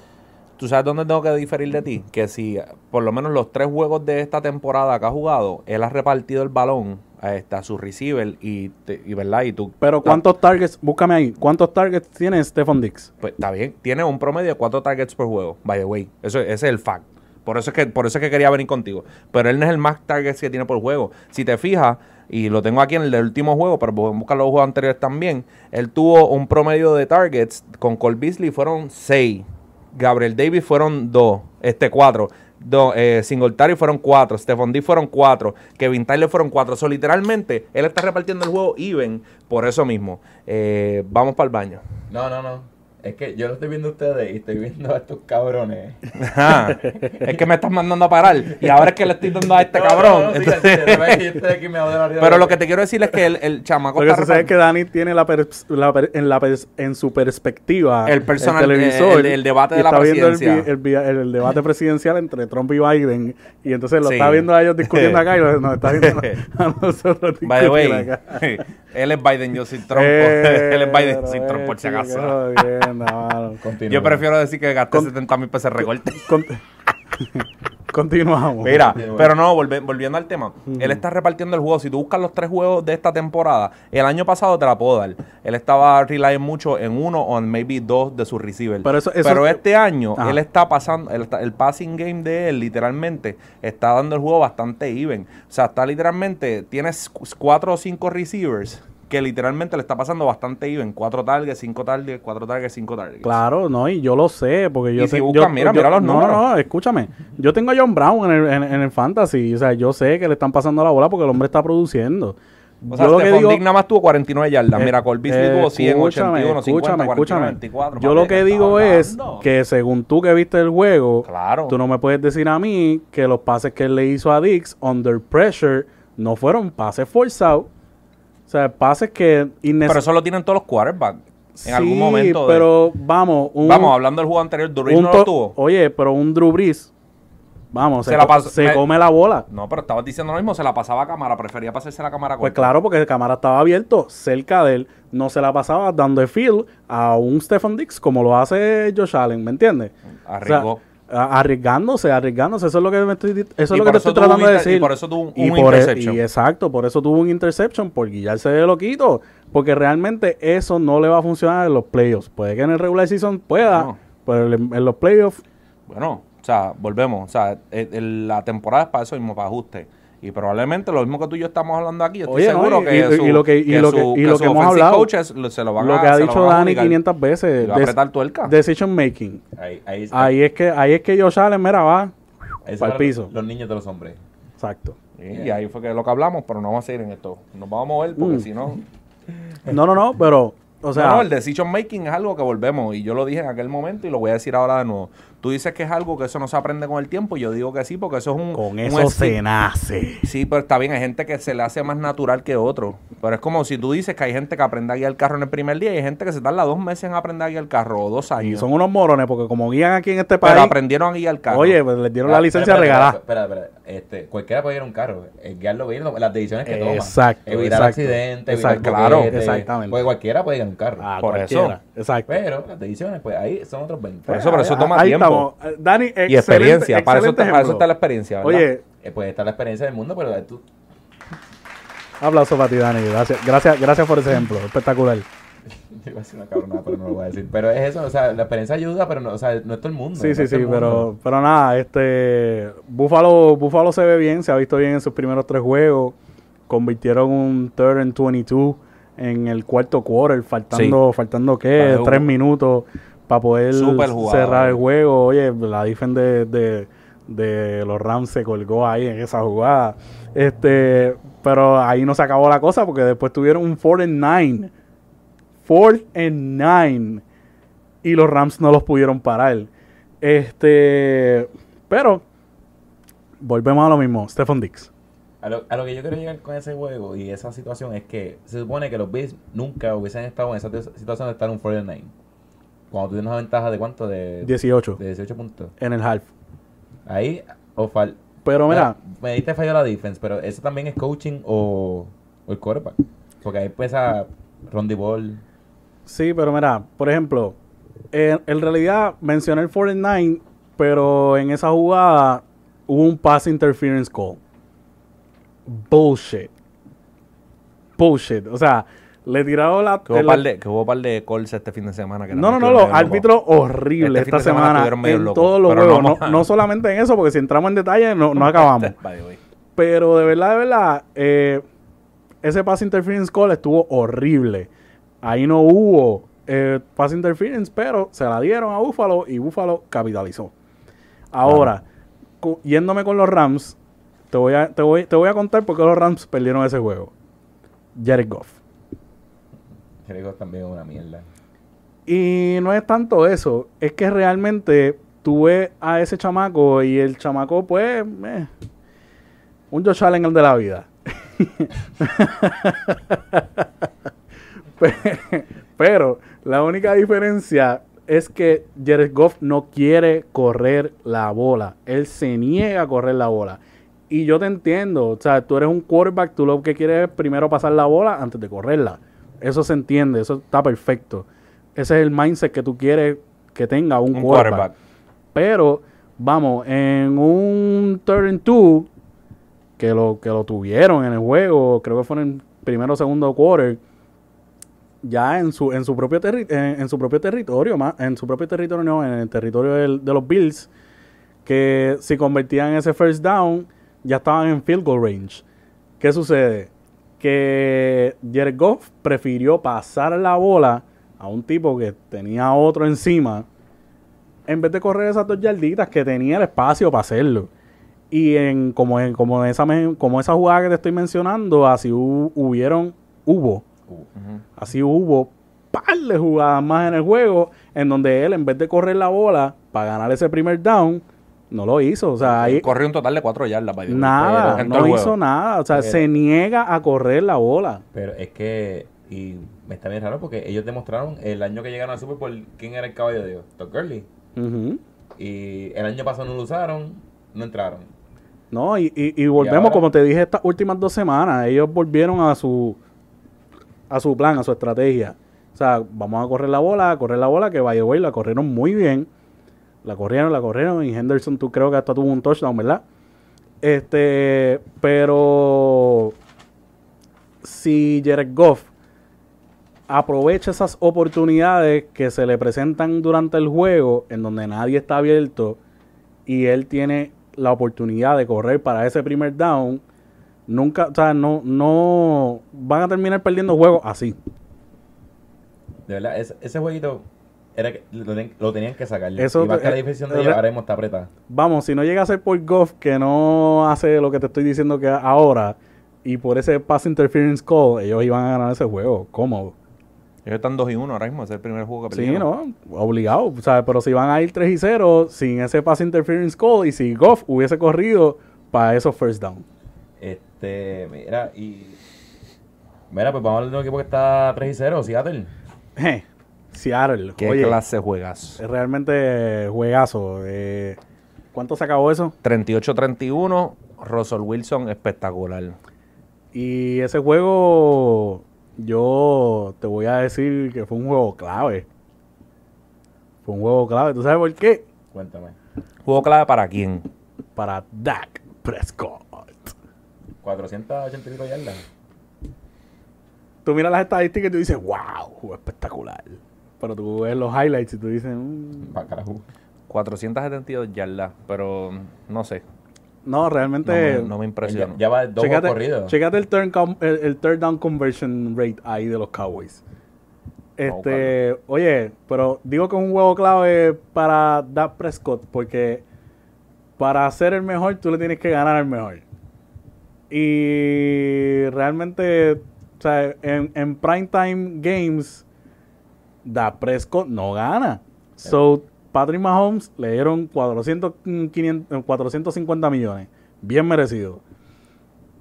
¿Tú sabes dónde tengo que diferir de ti? Que si por lo menos los tres juegos de esta temporada que ha jugado, él ha repartido el balón a, esta, su receiver y, ¿verdad? Y tú, Pero ¿cuántos targets? Búscame ahí. ¿Cuántos targets tiene Stephon Dix? Pues está bien. Tiene un promedio de cuatro targets por juego, by the way. Eso, ese es el fact. Por eso es que, por eso es que quería venir contigo. Pero él no es el más targets que tiene por juego. Si te fijas, y lo tengo aquí en el último juego, pero a buscar los juegos anteriores también. Él tuvo un promedio de targets con Cole Beasley fueron 6. Gabriel Davis fueron 2. Este 4. Eh, Singletary fueron 4. Stephon D fueron 4. Kevin Tyler fueron 4. O literalmente, él está repartiendo el juego even por eso mismo. Eh, vamos para el baño. No, no, no. Es que yo lo estoy viendo a ustedes y estoy viendo a estos cabrones. es que me estás mandando a parar. Y ahora es que le estoy dando a este cabrón. Pero lo que te quiero decir es que el, el chamaco. Lo que sucede es que Dani tiene la, en, la en su perspectiva. El personal. El televisor. El, debate de la presidencia. Está viendo el, debate presidencial entre Trump y Biden. Y entonces lo está viendo a ellos discutiendo acá y nos está viendo a nosotros discutiendo acá. Él es Biden, yo soy Trump. Eh, él es Biden, sin Trump, por si acaso. Yo prefiero decir que gasté 70 mil pesos recorte. Continuamos. Mira, pero no, volviendo al tema. Él está repartiendo el juego. Si tú buscas los tres juegos de esta temporada, el año pasado te la puedo dar. Él estaba relying mucho en uno o en maybe dos de sus receivers. Pero, eso, pero este año, él está pasando, el, el, passing game de él, literalmente, está dando el juego bastante even. O sea, está literalmente, tienes cuatro o cinco receivers que literalmente le está pasando bastante even. Cuatro targets, cinco targets, cuatro targets, cinco targets. Claro, no, y yo lo sé, porque yo... Y si buscan, mira, mira los números. No, no, escúchame. Yo tengo a John Brown en el, en, el Fantasy, o sea, yo sé que le están pasando la bola porque el hombre está produciendo. O sea, yo lo que digo, nada más tuvo 49 yardas. Eh, Mira, Cole Beasley tuvo 100, 81, 50, 40, 24. Yo lo que digo es que según tú que viste el juego, claro. tú no me puedes decir a mí que los pases que él le hizo a Dix under pressure no fueron pases forzados sea, pases que... Pero eso lo tienen todos los quarterbacks. En algún momento. pero vamos. vamos, hablando del juego anterior, Drew Brees no lo tuvo. Oye, pero un Drew Brees, vamos, se, se, come la bola. No, pero estabas diciendo lo mismo, se la pasaba a cámara, prefería pasarse la cámara Pues claro, porque la cámara estaba abierto cerca de él, no se la pasaba dando el feel a un Stephen Dix como lo hace Josh Allen, ¿me entiendes? Arriesgó arriesgándose, arriesgándose, eso es lo que me estoy, eso es lo que te estoy tratando de decir. Y por eso tuvo un, interception. y exacto, por eso tuvo un interception, por guiarse de loquito, porque realmente eso no le va a funcionar en los playoffs. Puede que en el regular season pueda, pero en, los playoffs bueno, o sea, volvemos, o sea, la temporada es para eso mismo, para ajuste. Y probablemente lo mismo que tú y yo estamos hablando aquí, yo estoy seguro que, y, lo que, y lo que, y lo que hemos hablado, coaches se lo van lo que ha dicho Dani 500 veces, va a apretar tuerca. decision making. Ahí, ahí, ahí, es que ahí es que Josh Allen, mira, va para el piso. Los niños de los hombres. Exacto. Y, ahí fue que lo que hablamos, pero no vamos a seguir en esto. Nos vamos a mover porque mm. si no... No, no, no, pero... O sea, no, el decision making es algo que volvemos y yo lo dije en aquel momento y lo voy a decir ahora de nuevo. Tú dices que es algo que eso no se aprende con el tiempo. Y yo digo que sí, porque eso es un. Con eso se nace. Sí, pero está bien. Hay gente que se le hace más natural que otro. Pero es como si tú dices que hay gente que aprende a guiar el carro en el primer día y hay gente que se tarda dos meses en aprender a guiar el carro o dos años. Y son unos morones, porque como guían aquí en este país. Pero aprendieron a guiar el carro. Oye, pues les dieron la licencia regalada. Espera, espera, Este, cualquiera puede ir a un carro. El guiarlo bien, las decisiones que toma. Exacto. Evitar accidentes, exacto, claro, exactamente. Pues cualquiera puede ir a un carro. Ah, por eso. Exacto. Pero las decisiones, pues ahí son otros 20. Por eso, pero eso toma tiempo. Dani, y experiencia. Para eso, está, está la experiencia. ¿verdad? Oye, eh, pues está la experiencia del mundo, pero tú. Aplauso para ti, Dani. Gracias, gracias, gracias por ese ejemplo. Espectacular. Yo iba a decir una cabronada, pero no lo voy a decir. Pero es eso, o sea, la experiencia ayuda, pero no, o sea, no es todo el mundo. Sí, sí, sí, pero, pero nada, este. Búfalo, Búfalo se ve bien, se ha visto bien en sus primeros tres juegos. Convirtieron un third and 22 en el cuarto quarter, faltando, faltando ¿qué? Tres minutos para poder cerrar el juego. Oye, la defensa de, de, los Rams se colgó ahí en esa jugada. Este, pero ahí no se acabó la cosa porque después tuvieron un 4 and 9. 4 and 9. Y los Rams no los pudieron parar. Este, pero volvemos a lo mismo. Stephen Dix. A lo, a lo, que yo quiero llegar con ese juego y esa situación es que se supone que los Bills nunca hubiesen estado en esa situación de estar un 49. Cuando tienes una ventaja de cuánto? De 18. De 18 puntos. En el half. Ahí, o fal Pero mira. Me diste fallo la defense, pero eso también es coaching o, el quarterback. Porque ahí empieza Rondy Ball. Sí, pero mira, por ejemplo, en, en realidad mencioné el 49, pero en esa jugada hubo un pass interference call bullshit. Bullshit. O sea, le tiraron la. Que hubo, par de, que hubo par de calls este fin de semana. no, no, no, los árbitros horribles este esta semana, en todos los juegos. No, solamente en eso, porque si entramos en detalle no, no acabamos. Pero de verdad, de verdad, eh, ese pass interference call estuvo horrible. Ahí no hubo eh, pass interference, pero se la dieron a Buffalo y Buffalo capitalizó. Ahora, yéndome con los Rams, te voy a, te voy, te voy a contar por qué los Rams perdieron ese juego. Jared Goff. Goff también es una mierda. Y no es tanto eso, es que realmente tú ves a ese chamaco y el chamaco, pues, eh, un Josh Allen el de la vida. Pero la única diferencia es que Jared Goff no quiere correr la bola. Él se niega a correr la bola. Y yo te entiendo, o sea, tú eres un quarterback, tú lo que quieres es primero pasar la bola antes de correrla. Eso se entiende, eso está perfecto. Ese es el mindset que tú quieres que tenga un, quarterback. Pero, vamos, en un third and two, que lo, que lo tuvieron en el juego, creo que fue en el primero o segundo quarter, ya en su, en su propio en, su propio territorio, más, en su propio territorio, no, en el territorio de los Bills, que si convertían ese first down, ya estaban en field goal range. ¿Qué sucede? Que Jared Goff prefirió pasar la bola a un tipo que tenía otro encima en vez de correr esas dos yarditas que tenía el espacio para hacerlo. Y en como en, como esa como esa jugada que te estoy mencionando, así hubieron hubo así hubo par de jugadas más en el juego en donde él en vez de correr la bola para ganar ese primer down no lo hizo, o sea, ahí... Corrió un total de cuatro yardas. Para nada, no hizo nada, o sea, se niega a correr la bola. Pero es que, y me está bien raro porque ellos demostraron el año que llegaron al Super Bowl quién era el caballo de Dios, Todd Gurley. Y el año pasado no lo usaron, no entraron. No, y, y, volvemos, como te dije estas últimas dos semanas, ellos volvieron a su a su plan, a su estrategia. O sea, vamos a correr la bola, a correr la bola, que vaya la corrieron muy bien. La corrieron, la corrieron. Y Henderson, tú creo que hasta tuvo un touchdown, ¿verdad? Este, pero si Jared Goff aprovecha esas oportunidades que se le presentan durante el juego, en donde nadie está abierto, y él tiene la oportunidad de correr para ese primer down, nunca, o sea, no, no van a terminar perdiendo juegos así. De verdad, ese, ese jueguito era que lo, tenían que sacar. Eso, y más que la diferencia de llevaremos está apretada. Vamos, si no llega a ser por Goff, que no hace lo que te estoy diciendo que ahora, y por ese pass interference call, ellos iban a ganar ese juego, cómodo. Ellos están 2 y 1 ahora mismo, es el primer juego que perdieron. Sí, no, obligado. O sea, pero si van a ir 3 y 0 sin ese pass interference call y si Goff hubiese corrido para esos first down. Este, mira, y. Mira, pues vamos a hablar de un equipo que está 3 y 0, Seattle. Eh, Seattle. ¿Qué clase juegas? Es realmente juegazo. Eh, ¿Cuánto se acabó eso? 38-31. Russell Wilson espectacular. Y ese juego, yo te voy a decir que fue un juego clave. Fue un juego clave. ¿Tú sabes por qué? Cuéntame. ¿Juego clave para quién? Para Dak Prescott. 480 yardas. Tú miras las estadísticas y tú dices, wow, jugó espectacular. Pero tú ves los highlights y tú dices, mmm. 472 yardas, pero no sé. No, realmente. No me, impresiona. Ya, va dos corridos. Chécate el, turn el, third down conversion rate ahí de los Cowboys. Este, oye, pero digo que es un juego clave para Dak Prescott porque para ser el mejor tú le tienes que ganar al mejor. Y realmente, o sea, en, en primetime games, Dak Prescott no gana. So, Patrick Mahomes le dieron 400, 500, 450 millones. Bien merecido.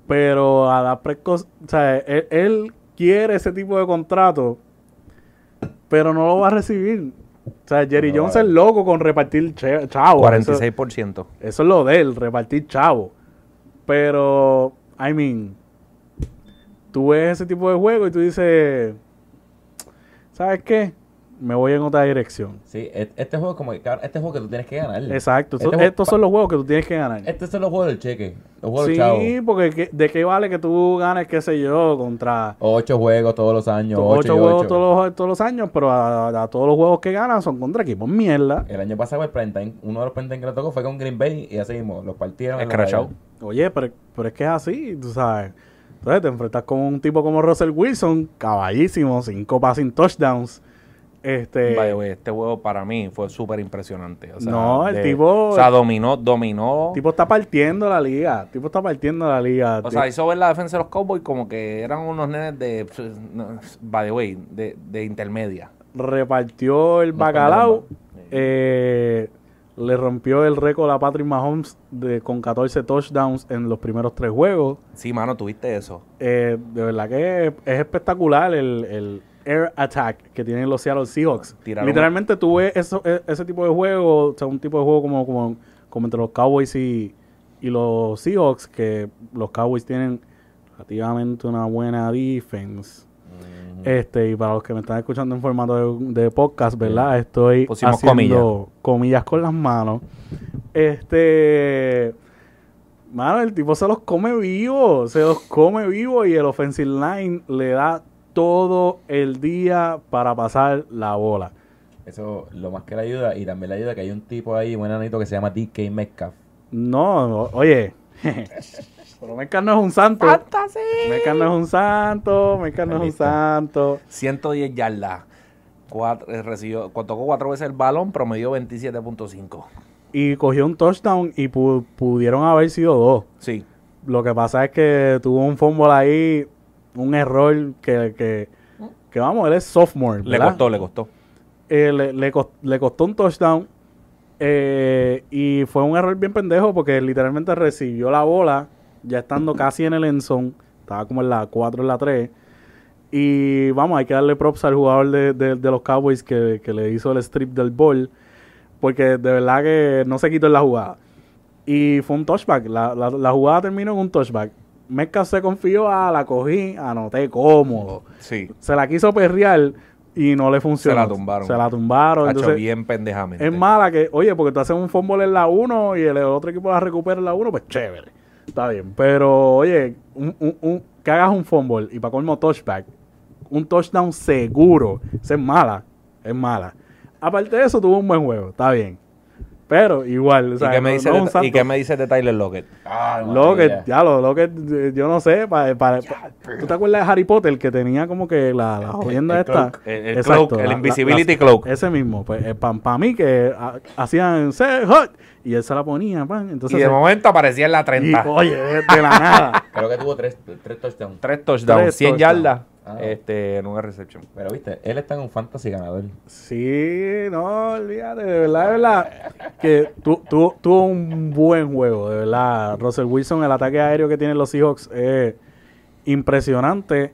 Pero a Dak Prescott, o sea, él, él quiere ese tipo de contrato, pero no lo va a recibir. O sea, Jerry No, Jones es loco con repartir chavo. 46%. Eso, eso es lo de él, repartir chavo. Pero, I mean, tú ves ese tipo de juego y tú dices, ¿sabes qué? Me voy en otra dirección. Sí, e- este juego es como que, cabrón, este juego que tú tienes que ganar. Exacto. Este Estos- juego- estos son los juegos que tú tienes que ganar. Estos son los juegos del cheque. Los juegos Sí, del chavo. porque ¿qué- ¿de qué vale que tú ganes, qué sé yo, contra Ocho juegos todos los años. ocho, Ocho, y juegos ocho. todos los, todos los años? Pero a, a todos los juegos que ganan son contra equipos mierda. El año pasado el prime time, uno de los prime time que le tocó fue con Green Bay y así mismo, los partieron. Escrachado. Oye, pero, pero es que es así, tú sabes. Entonces te enfrentas con un tipo como Russell Wilson, caballísimo, cinco passing touchdowns. Este, By the way, este juego para mí fue súper impresionante. O sea, No, el de- tipo- O sea, dominó, dominó. el tipo está partiendo la liga. El tipo está partiendo la liga. o sea, hizo ver la defensa de los Cowboys como que eran unos nenes de. no, By the way, de, de intermedia. repartió el bacalao. eh, le rompió el récord a Patrick Mahomes de, con 14 touchdowns en los primeros tres juegos. Sí, mano, tuviste eso. Eh, de verdad que es, es espectacular el, el air attack que tienen los Seattle Seahawks. Tiraron- Literalmente tú ves eso, e- ese tipo de juego, o sea, un tipo de juego como, como, como entre los Cowboys y, y los Seahawks, que los Cowboys tienen relativamente una buena defense. Este, y para los que me están escuchando en formato de, de podcast, ¿verdad? Estoy Pusimos haciendo comillas con las manos. Este, mano, el tipo se los come vivo, se los come vivo y el offensive line le da todo el día para pasar la bola. Eso lo más que le ayuda. Y también le ayuda que hay un tipo ahí, un enanito que se llama DK Metcalf. No, no, oye, pero Metcalf no es un santo. Metcalf no es un santo, Metcalf no es un santo. 110 yardas. Cuatro, eh, recibió, cu- tocó cuatro veces el balón, promedió 27.5. Y cogió un touchdown y pu- pudieron haber sido dos. Sí. Lo que pasa es que tuvo un fumble ahí, un error que, que, que vamos, él es sophomore. Le costó, le costó. Eh, le, le costó un touchdown eh, y fue un error bien pendejo porque literalmente recibió la bola ya estando casi en el end zone, estaba como en la 4, en la 3. Y vamos, hay que darle props al jugador de, de- de los Cowboys que, que le hizo el strip del ball porque de verdad que no se quitó en la jugada. Y fue un touchback, la, la, la jugada terminó en un touchback. Metcalf se confió, ah, la cogí, anoté cómodo Sí. se la quiso perrear y no le funcionó. Se la tumbaron. Se la tumbaron. Ha Entonces, hecho bien pendejamente. es mala que, oye, porque tú haces un fumble en la 1 y el otro equipo la recupera en la 1, pues chévere. Está bien. Pero, oye, un, un- un- que hagas un fumble y para colmo touchback, un touchdown seguro, esa es mala. Es mala. Aparte de eso, tuvo un buen juego. Está bien. Pero igual, o ¿Y, qué me no- dice no de, un santo. ¿Y qué me dice de Tyler Lockett? Ah, Lockett, ya lo, Lockett, eh, yo no sé, para, para, ¿tú te acuerdas de Harry Potter que tenía como que la, la jodienda esta? cloak, el- el Exacto, cloak, el la- invisibility la- cloak. Ese mismo, pues para mí que ha- hacían y él se la ponía, pan, entonces Y de se- momento aparecía en la y, 30. oye, de, la nada. Creo que tuvo tres, tres touchdowns. Tres touchdowns, Tres 100 touchdowns. yardas Ah. este, en una recepción. Pero viste, él está en un fantasy ganador. Sí, no, olvídate, de verdad, de verdad, que tu- tu- tuvo un buen juego, de verdad. Russell Wilson, el ataque aéreo que tienen los Seahawks es impresionante.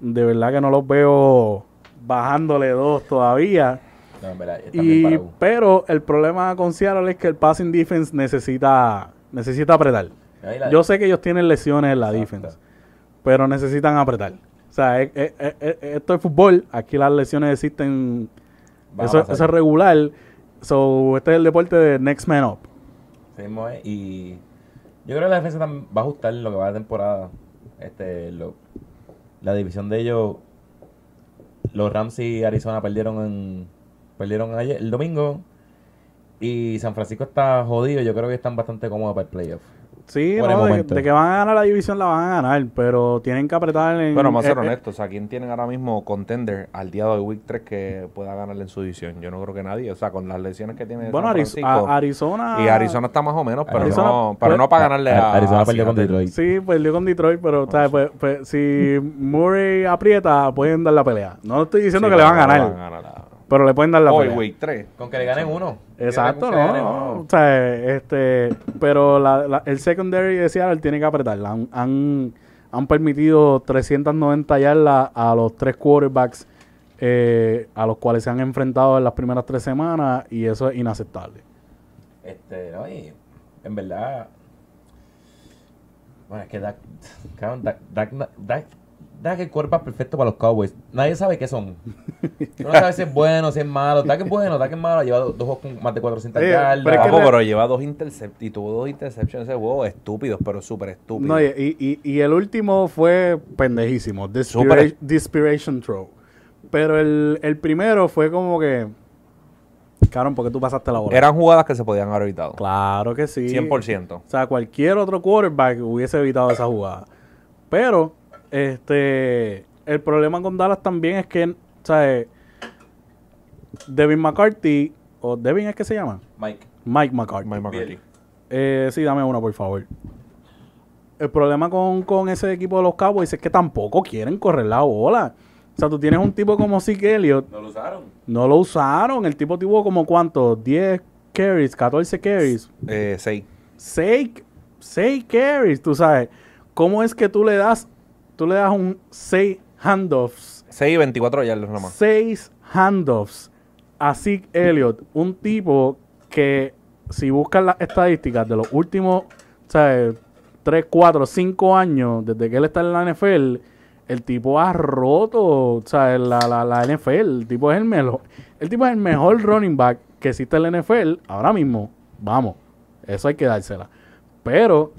De verdad que no los veo bajándole dos todavía. No, verdad, Y, pero el problema con Seattle es que el passing defense necesita, necesita apretar. La- Yo sé que ellos tienen lesiones en la Exacto. defense, pero necesitan apretar. O sea, es- es- es- es- esto es fútbol, aquí las lesiones existen, a eso, es regular. So, este es el deporte de next man up. Es, Y yo creo que la defensa va a ajustar lo que va de temporada. Este, lo- la división de ellos, los Rams y Arizona perdieron en, perdieron ayer, el domingo. Y San Francisco está jodido. Yo creo que están bastante cómodos para el playoff. Sí, no, de, que van a ganar la división la van a ganar, pero tienen que apretar en... Bueno, vamos a ser eh, eh, honestos, ¿a quién tienen ahora mismo contender al día de hoy, Week 3, que pueda ganarle en su división? Yo no creo que nadie, o sea, con las lesiones que tiene Bueno, Arizona... Y Arizona está más o menos, pero, no, pero no para ganarle a... Arizona perdió con Detroit. Sí, perdió con Detroit, pero pues, pues, si Murray aprieta, pueden dar la pelea. No estoy diciendo que le van a ganar. Pero le pueden dar la Hoy, tres. Con que le ganen uno. Exacto, no. O sea, este, pero la, el secondary de Seattle tiene que apretar. Han, han, han permitido 390 yardas a los tres quarterbacks eh, a los cuales se han enfrentado en las primeras tres semanas y eso es inaceptable. Este, no, y en verdad, bueno, es que Dak, Dak, Dak, Dak el quarterback perfecto para los Cowboys. Nadie sabe qué son. no sabe si es bueno, si es malo. Dak es bueno, Dak es malo. Lleva dos juegos con más de 400 yardas. Pero, pero lleva dos intercepciones. Y tuvo dos intercepciones ese juego estúpidos, pero súper estúpidos. No, y, y, y, el último fue pendejísimo. Dispiration, Throw. Pero el, el primero fue como que... Cabrón, porque tú pasaste la bola. Eran jugadas que se podían haber evitado. Claro que sí. 100%. O sea, cualquier otro quarterback hubiese evitado esa jugada. Pero este, el problema con Dallas también es que, ¿sabes? Devin McCarthy, o Devin es que se llama? Mike. Mike McCarthy. Mike McCarthy. Eh, sí, dame una, por favor. El problema con, con, ese equipo de los Cowboys es que tampoco quieren correr la bola. O sea, tú tienes un tipo como Zeke Elliott. No lo usaron. No lo usaron. El tipo tuvo como cuánto? 10 carries, 14 carries. Eh, 6. 6 6 carries, tú sabes. ¿Cómo es que tú le das tú le das un 6 handoffs. 6 y 24 yardas nomás. 6 handoffs a Zeke Elliott, un tipo que si buscas las estadísticas de los últimos, ¿sabes? 3, 4, 5 años desde que él está en la NFL, el tipo ha roto, ¿sabes? La, la, la NFL, el tipo es el mejor, el tipo es el mejor running back que existe en la NFL ahora mismo. Vamos, eso hay que dársela. Pero,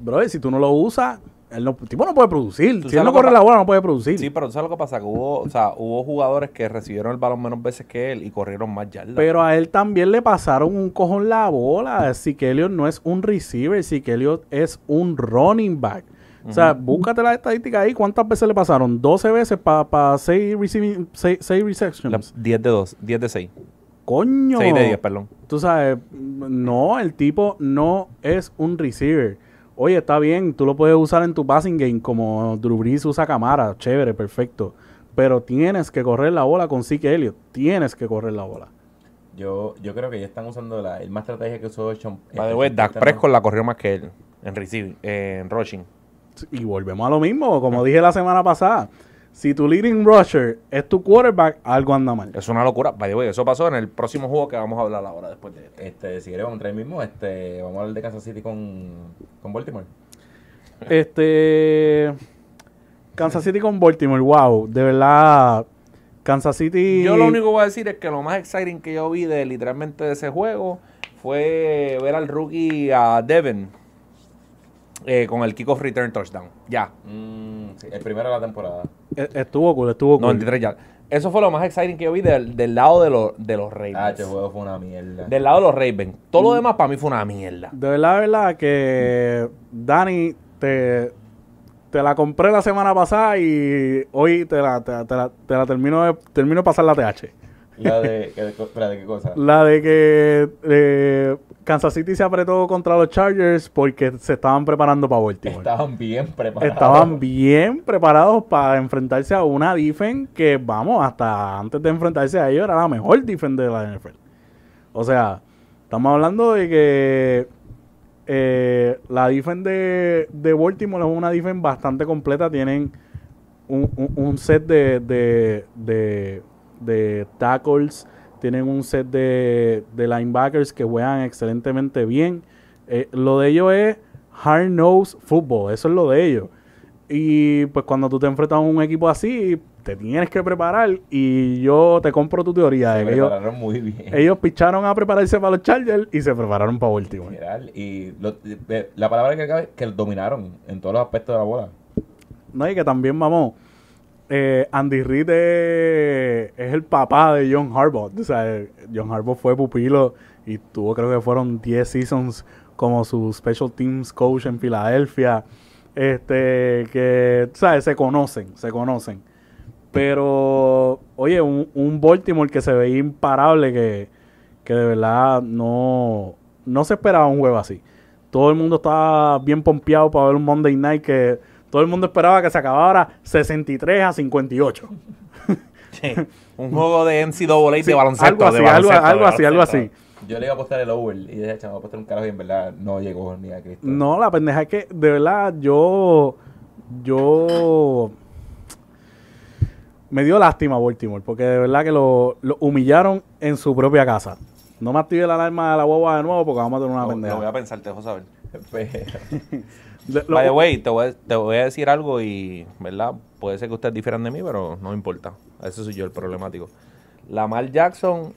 bro, si tú no lo usas, el, tipo no puede producir. Si él no corre la bola, no puede producir. Sí, pero ¿sabes lo que pasa? Que hubo, o sea, hubo jugadores que recibieron el balón menos veces que él y corrieron más yardas. Pero a él también le pasaron un cojón la bola. Elliott no es un receiver, Elliott es un running back. O sea, búscate la estadística ahí. ¿Cuántas veces le pasaron? 12 veces para 6 receptions. 10 de 2, 10 de 6. Coño. 6 de 10, perdón. Tú sabes, no, el tipo no es un receiver. Oye, está bien, tú lo puedes usar en tu passing game como Drew Brees usa cámara, chévere, perfecto. Pero tienes que correr la bola con Zeke Elliott. Tienes que correr la bola. Yo, yo creo que ya están usando la el más estrategia que usó Sean. By the way, Dak Prescott la corrió más que él en receiving, en rushing. Y volvemos a lo mismo, como dije la semana pasada. Si tu leading rusher es tu quarterback, algo anda mal. Es una locura. By the way, eso pasó en el próximo juego que vamos a hablar ahora después de este. si quieres, vamos a entrar mismo. Este, vamos a hablar de Kansas City con, con Baltimore. Este. Kansas City con Baltimore, wow. De verdad. Kansas City. Yo lo único que voy a decir es que lo más exciting que yo vi de literalmente de ese juego fue ver al rookie a Devin eh, con el kickoff return touchdown. Ya. Mm, el primero de la temporada. E, estuvo cool, estuvo cool. 93 ya. Eso fue lo más exciting que yo vi del, del lado de, los de los Ravens. Ah, este juego fue una mierda. Del lado de los Ravens. Todo lo demás para mí fue una mierda. De verdad, de verdad que Dani te, te la compré la semana pasada y hoy te la, te, la, te la termino de, termino de pasar la TH. La de, ¿qué cosa? La de que eh, Kansas City se apretó contra los Chargers porque se estaban preparando para Baltimore. Estaban bien preparados. Estaban bien preparados para enfrentarse a una defense que, vamos, hasta antes de enfrentarse a ellos era la mejor defense de la NFL. O sea, estamos hablando de que eh, la defense de, de, Baltimore es una defense bastante completa. Tienen un, un, set de, de de tackles, tienen un set de, linebackers que juegan excelentemente bien. Eh, lo de ellos es hard nose football, eso es lo de ellos. Y pues cuando tú te enfrentas a un equipo así, te tienes que preparar y yo te compro tu teoría. Se prepararon muy bien. Ellos picharon a prepararse para los Chargers y se prepararon para último y eh, la palabra que acaba es que dominaron en todos los aspectos de la bola. No, y que también, vamos, eh, Andy Reid es, el papá de John Harbaugh. O sea, John Harbaugh fue pupilo y tuvo, creo que fueron 10 seasons como su Special Teams Coach en Filadelfia. Este, que, ¿sabes? Se conocen, se conocen. Pero, oye, un, un Baltimore que se veía imparable, que, que de verdad no, no se esperaba un juego así. Todo el mundo estaba bien pompeado para ver un Monday Night que todo el mundo esperaba que se acabara 63 a 58. Sí, un juego de NCAA de baloncesto. Algo así, algo, algo así, algo así. Yo le iba a apostar el over y dije, chaval, voy a apostar un carajo y en verdad no llegó ni a Cristo. No, la pendeja es que, de verdad, yo. Yo. Me dio lástima Baltimore, porque de verdad que lo, lo humillaron en su propia casa. No me active la alarma de la guagua de nuevo porque vamos a tener una pendeja. lo voy a pensar, te dejo saber. Lo- By the way, te voy, a, te voy a decir algo y, ¿verdad? Puede ser que ustedes difieran de mí, pero no importa. Ese soy yo el problemático. Lamar Jackson,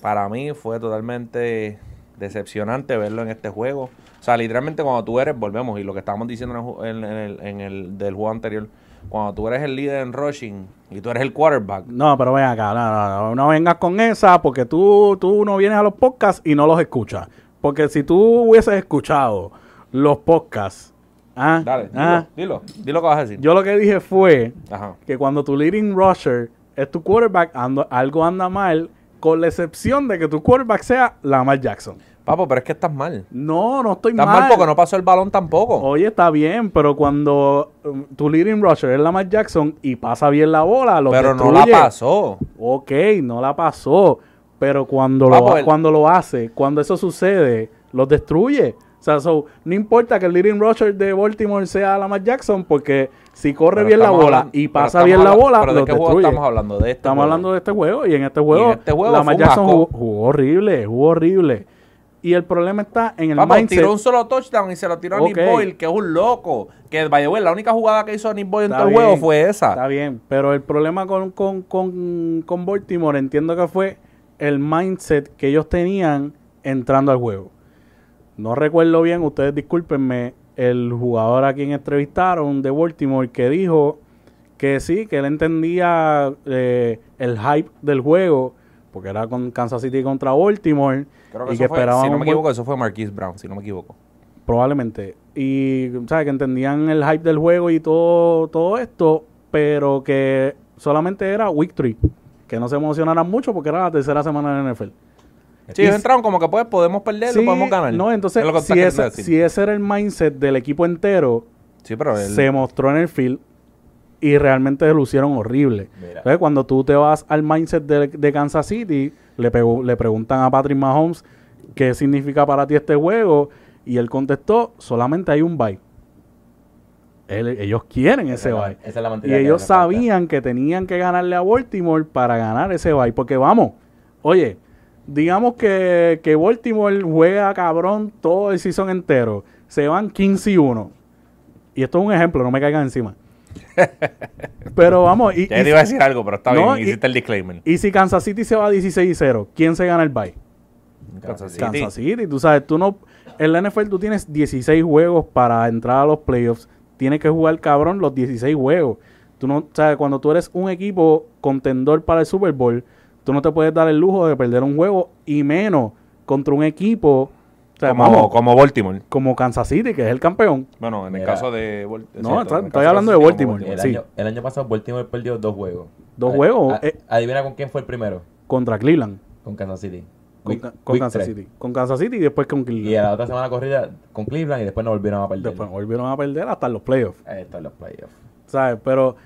para mí, fue totalmente decepcionante verlo en este juego. O sea, literalmente cuando tú eres, volvemos, y lo que estábamos diciendo en el, ju- en- en el- en el del juego anterior, cuando tú eres el líder en rushing y tú eres el quarterback, No, pero ven acá, no, no, no, no vengas con esa porque tú, tú no vienes a los podcasts y no los escuchas. Porque si tú hubieses escuchado los podcasts, ah, dale, dilo, ah, dilo, dilo lo que vas a decir. yo lo que dije fue Ajá. que cuando tu leading rusher es tu quarterback, ando- algo anda mal, con la excepción de que tu quarterback sea Lamar Jackson. Papo, pero es que estás mal. No, no estoy Estás mal. mal porque no pasó el balón tampoco. Oye, está bien, pero cuando um, tu leading rusher es Lamar Jackson y pasa bien la bola, lo pero no la pasó. Ok, no la pasó. Pero cuando, lo, el- cuando lo hace, cuando eso sucede, los destruye. O sea, so, no importa que el leading rusher de Baltimore sea Lamar Jackson, porque si corre Pero bien la bola hablando- y pasa bien la bola, ¿Pero de qué juego estamos hablando? De este Estamos juego. hablando de este juego y en este juego, este juego Lamar Jackson jugó, jugó horrible, jugó horrible. Y el problema está en el Papo, mindset. tiró un solo touchdown y se lo tiró a Nick. Boyle, que es un loco. Que, by the way, la única jugada que hizo Nick Boyle en Está todo el juego fue esa. Está bien, pero el problema con, con, con, con Baltimore entiendo que fue el mindset que ellos tenían entrando al juego. No recuerdo bien, ustedes discúlpenme, el jugador a quien entrevistaron de Baltimore que dijo que sí, que él entendía eh, el hype del juego, porque era con Kansas City contra Baltimore, Creo que y que esperaban si no me equivoco, eso fue Marquise Brown, si no me equivoco. probablemente. Y, ¿sabes? Que entendían el hype del juego y todo, todo esto, pero que solamente era Week 3. Que no se emocionaran mucho porque era la tercera semana de NFL. Sí, ellos entraron como que pues podemos perder, Sí, podemos ganar. No, entonces, Es si, ese, si ese era el mindset del equipo entero, Sí, pero él- se mostró en el field y realmente lucieron horrible. Mira. Entonces, cuando tú te vas al mindset de, de Kansas City, le, le preguntan a Patrick Mahomes qué significa para ti este juego y él contestó, solamente hay un bye. Él- ellos quieren Esa ese bye. es Y ellos sabían que tenían que ganarle a Baltimore para ganar ese bye. Porque vamos, oye, digamos que, que Baltimore juega cabrón todo el season entero. Se van 15 y 1. Y esto es un ejemplo, no me caigan encima. Pero vamos, y, Ya y- te iba a decir algo, pero está No, bien, y- hiciste el disclaimer. y si Kansas City se va 16 y 0, ¿quién se gana el bye? Kansas City. Kansas City. Tú sabes, tú no. En la NFL tú tienes 16 juegos para entrar a los playoffs. Tienes que jugar cabrón los 16 juegos. Tú no, sabes, cuando tú eres un equipo contendor para el Super Bowl, tú no te puedes dar el lujo de perder un juego y menos contra un equipo. O sea, como, vamos, como Baltimore. como Kansas City, que es el campeón. Bueno, en el caso de No, cierto, estoy hablando de Baltimore. El, Sí. año, el año pasado Baltimore perdió dos juegos. Dos juegos, a- eh. adivina con quién fue el primero. Contra Cleveland. Con Kansas City. Con, Week- Ca- con week Kansas. City. Con Kansas City y después con Y a Cleveland. la otra semana corrida con Cleveland y después no volvieron a perder. Después volvieron a perder hasta los playoffs. Están los playoffs. ¿sabes? Pero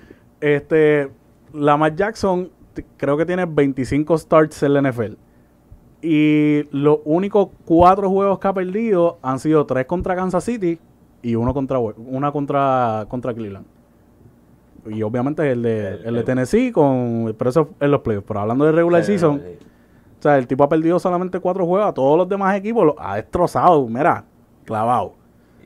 este Lamar Jackson creo que tiene 25 starts en la NFL. Y los únicos cuatro juegos que ha perdido han sido tres contra Kansas City y uno contra una contra contra Cleveland. Y obviamente el de, El- el de Tennessee con pero eso en los playoffs. Pero hablando de regular Sí, season, sí. o sea, el tipo ha perdido solamente cuatro juegos. A todos los demás equipos los ha destrozado. Mira, clavado.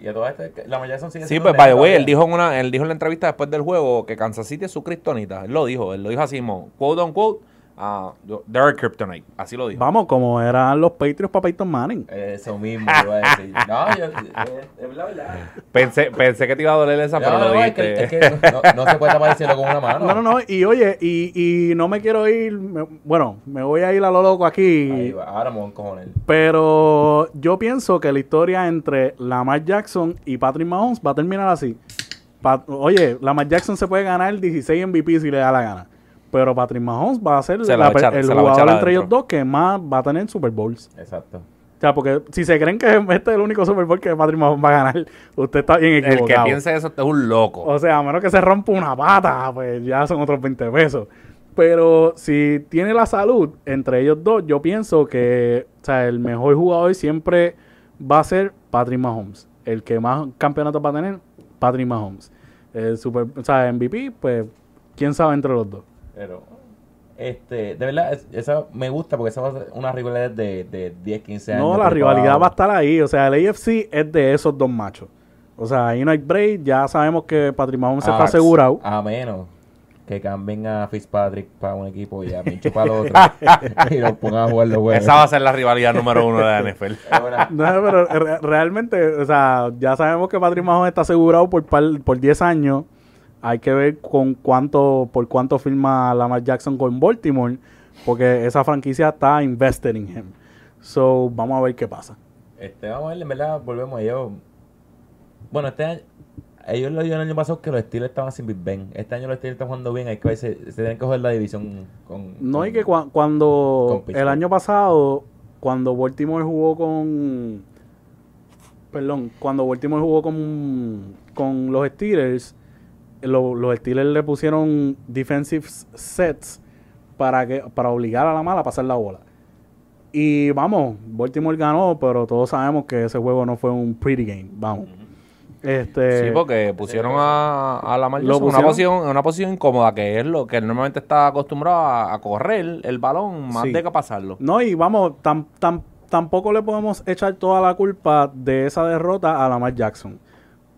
Y a todo esto, la Jackson sigue Sí, pues, by the way, él dijo, en una, él dijo en la entrevista después del juego que Kansas City es su cristonita. Él lo dijo, él lo dijo así, mo, quote on quote. Uh, they're kryptonite, así lo dijo. Vamos, como eran los Patriots para Peyton Manning. Eso mismo iba a decir. No, yo, es la verdad. Pensé, pensé que te iba a doler esa, pero no, lo no, es que, es que no, no, se puede tapar el cielo con una mano. No, no, no, y oye, y, y no me quiero ir, me, bueno, me voy a ir a lo loco aquí. Ahí va, ahora me voy a encojonar. Pero yo pienso que la historia entre Lamar Jackson y Patrick Mahomes va a terminar así. Pa oye, Lamar Jackson se puede ganar 16 MVP si le da la gana. Pero Patrick Mahomes va a ser la, echar, el jugador entre ellos dos que más va a tener Super Bowls. Exacto. O sea, porque si se creen que este es el único Super Bowl que Patrick Mahomes va a ganar, usted está bien equivocado. El que piense eso es un loco. O sea, a menos que se rompa una pata, pues ya son otros 20 pesos. Pero si tiene la salud entre ellos dos, yo pienso que o sea, el mejor jugador siempre va a ser Patrick Mahomes. El que más campeonatos va a tener, Patrick Mahomes. El super, o sea, MVP, pues, quién sabe entre los dos. Pero, este, de verdad, esa me gusta porque esa va a ser una rivalidad de, de 10, 15 años. No, la rivalidad va a estar ahí. O sea, el AFC es de esos dos machos. O sea, ahí no hay break. Ya sabemos que Patrick Mahomes se está asegurado. A menos que cambien a Fitzpatrick para un equipo y a Mincho para el otro y lo pongan a jugar los juegos. Esa va a ser la rivalidad número uno de la NFL. no, pero realmente, o sea, ya sabemos que Patrick Mahomes está asegurado por, por 10 años hay que ver con cuánto, por cuánto firma Lamar Jackson con Baltimore, porque esa franquicia está invested en him. So, vamos a ver qué pasa. Este, vamos a ver, en verdad, volvemos a ellos. Bueno, este año, ellos lo dijeron el año pasado que los Steelers estaban sin Big Ben. Este año los Steelers están jugando bien, hay que se, se tienen que jugar la división con... No, y que cuando el año pasado, cuando Baltimore jugó con... Perdón, cuando Baltimore jugó con, con los Steelers, los Steelers le pusieron defensive sets para que para obligar a la mala a pasar la bola. Y vamos, Baltimore ganó, pero todos sabemos que ese juego no fue un pretty game. Vamos. Este, sí, porque pusieron a, a la en una posición, una posición incómoda, que es lo que normalmente está acostumbrado a, correr el balón más de que pasarlo. No, y vamos, tampoco le podemos echar toda la culpa de esa derrota a Lamar Jackson.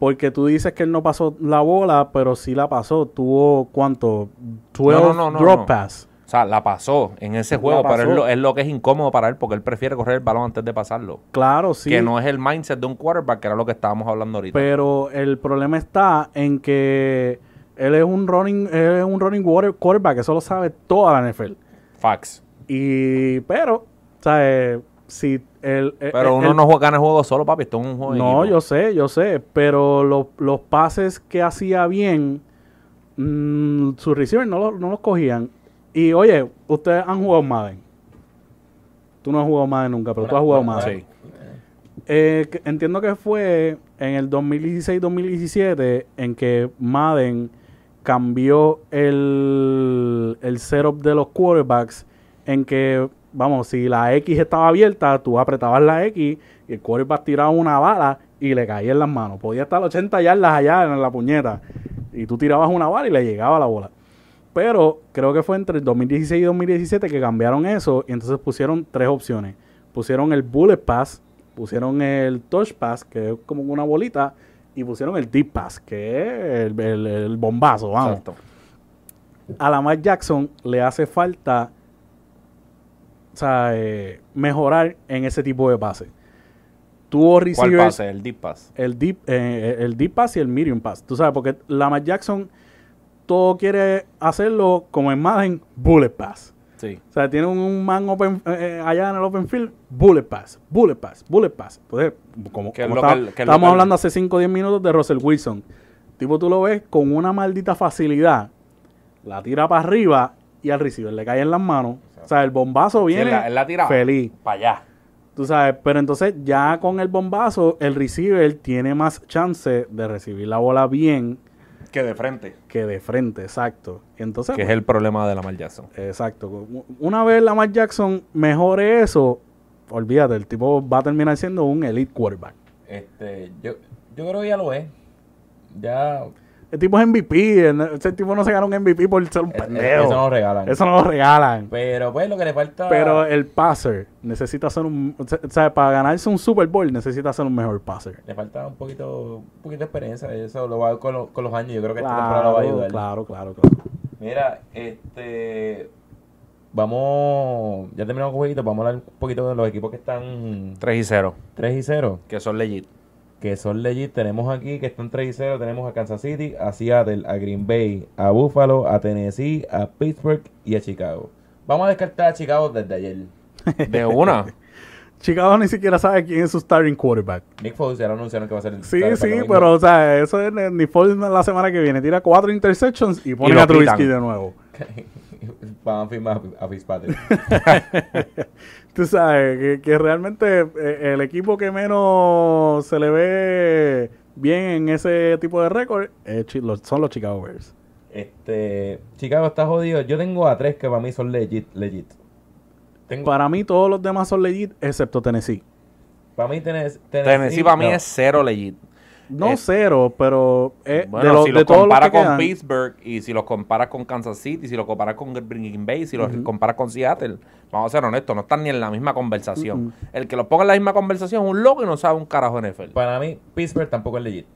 Porque tú dices que él no pasó la bola, pero sí la pasó. Tuvo, ¿cuánto? 12 drop pass. O sea, la pasó en ese juego, pero es lo, que es incómodo para él porque él prefiere correr el balón antes de pasarlo. Claro, sí. Que no es el mindset de un quarterback, que era lo que estábamos hablando ahorita. Pero el problema está en que él es un running, él es un running quarterback, eso lo sabe toda la NFL. Facts. Y, pero, o sea, si el, pero uno no gana el juego solo, papi. Esto es un juego. No, yo sé, yo sé. Pero los pases que hacía bien, mmm, sus receivers no, no los cogían. Y oye, ustedes han jugado Madden. Tú no has jugado Madden nunca, pero tú has jugado Madden. Sí. Eh, entiendo que fue en el 2016-2017 en que Madden cambió el, el setup de los quarterbacks en que vamos, si la X estaba abierta, tú apretabas la X y el quarterback tiraba una bala y le caía en las manos. Podía estar 80 yardas allá en la puñeta y tú tirabas una bala y le llegaba la bola. Pero creo que fue entre el 2016 y 2017 que cambiaron eso y entonces pusieron tres opciones. Pusieron el Bullet Pass, pusieron el Touch Pass, que es como una bolita, y pusieron el Deep Pass, que es el, bombazo, vamos. A Lamar Jackson le hace falta o sea, eh, mejorar en ese tipo de pase. Tuvo receivers. ¿Cuál pase? El deep pass. El deep, eh, el deep pass y el medium pass. Tú sabes, porque Lamar Jackson todo quiere hacerlo como en Madden, bullet pass. Sí. O sea, tiene un, man open, eh, allá en el open field, bullet pass, bullet pass, bullet pass. Entonces, como, estamos hablando hace 5 o 10 minutos de Russell Wilson. Tipo, tú lo ves con una maldita facilidad, la tira para arriba y al receiver le cae en las manos o sea, el bombazo viene feliz. Para allá. Tú sabes, pero entonces ya con el bombazo, el receiver tiene más chance de recibir la bola bien. Que de frente. Que de frente, exacto. Entonces, que es el problema de Lamar Jackson. Exacto. Una vez Lamar Jackson mejore eso, olvídate, el tipo va a terminar siendo un elite quarterback. Este, yo, yo creo que ya lo es. Ya el tipo es MVP. Ese tipo no se gana un MVP por ser un pendejo. Eso no lo regalan. Eso no lo regalan. Pero pues lo que le falta. Pero el passer necesita ser un. O sea, para ganarse un Super Bowl necesita ser un mejor passer. Le falta un poquito, un poquito de experiencia. Eso lo va a ver con, con los años. Yo creo que esta temporada lo va a ayudar. Claro, claro, claro. Mira, este. vamos, ya terminamos con jueguitos, vamos a hablar un poquito de los equipos que están 3 y 0. 3 y 0. Que son legit. Que son legit. Tenemos aquí que están 3 y 0. Tenemos a Kansas City, a Seattle, a Green Bay, a Buffalo, a Tennessee, a Pittsburgh y a Chicago. Vamos a descartar a Chicago desde ayer. De una. Chicago ni siquiera sabe quién es su starting quarterback. Nick Foles ya lo anunciaron que va a ser el Sí, sí, pero o sea, eso es Nick Foles la semana que viene. Tira cuatro interceptions y pone a Trubisky de nuevo. Van a firmar a Fitzpatrick. Tú sabes que, realmente eh, el equipo que menos se le ve bien en ese tipo de récord son los Chicago Bears. Este, Chicago está jodido. Yo tengo a tres que para mí son legit. legit. Para mí todos los demás son legit, excepto Tennessee. Para mí Tennessee, Tennessee, para mí es cero legit. No cero, pero eh, bueno, si lo comparas con Pittsburgh y si lo comparas con Kansas City, si lo comparas con Green Bay, si lo comparas con Seattle, vamos a ser honestos, no están ni en la misma conversación. El que lo ponga en la misma conversación es un loco y no sabe un carajo NFL. Para mí, Pittsburgh tampoco es legit.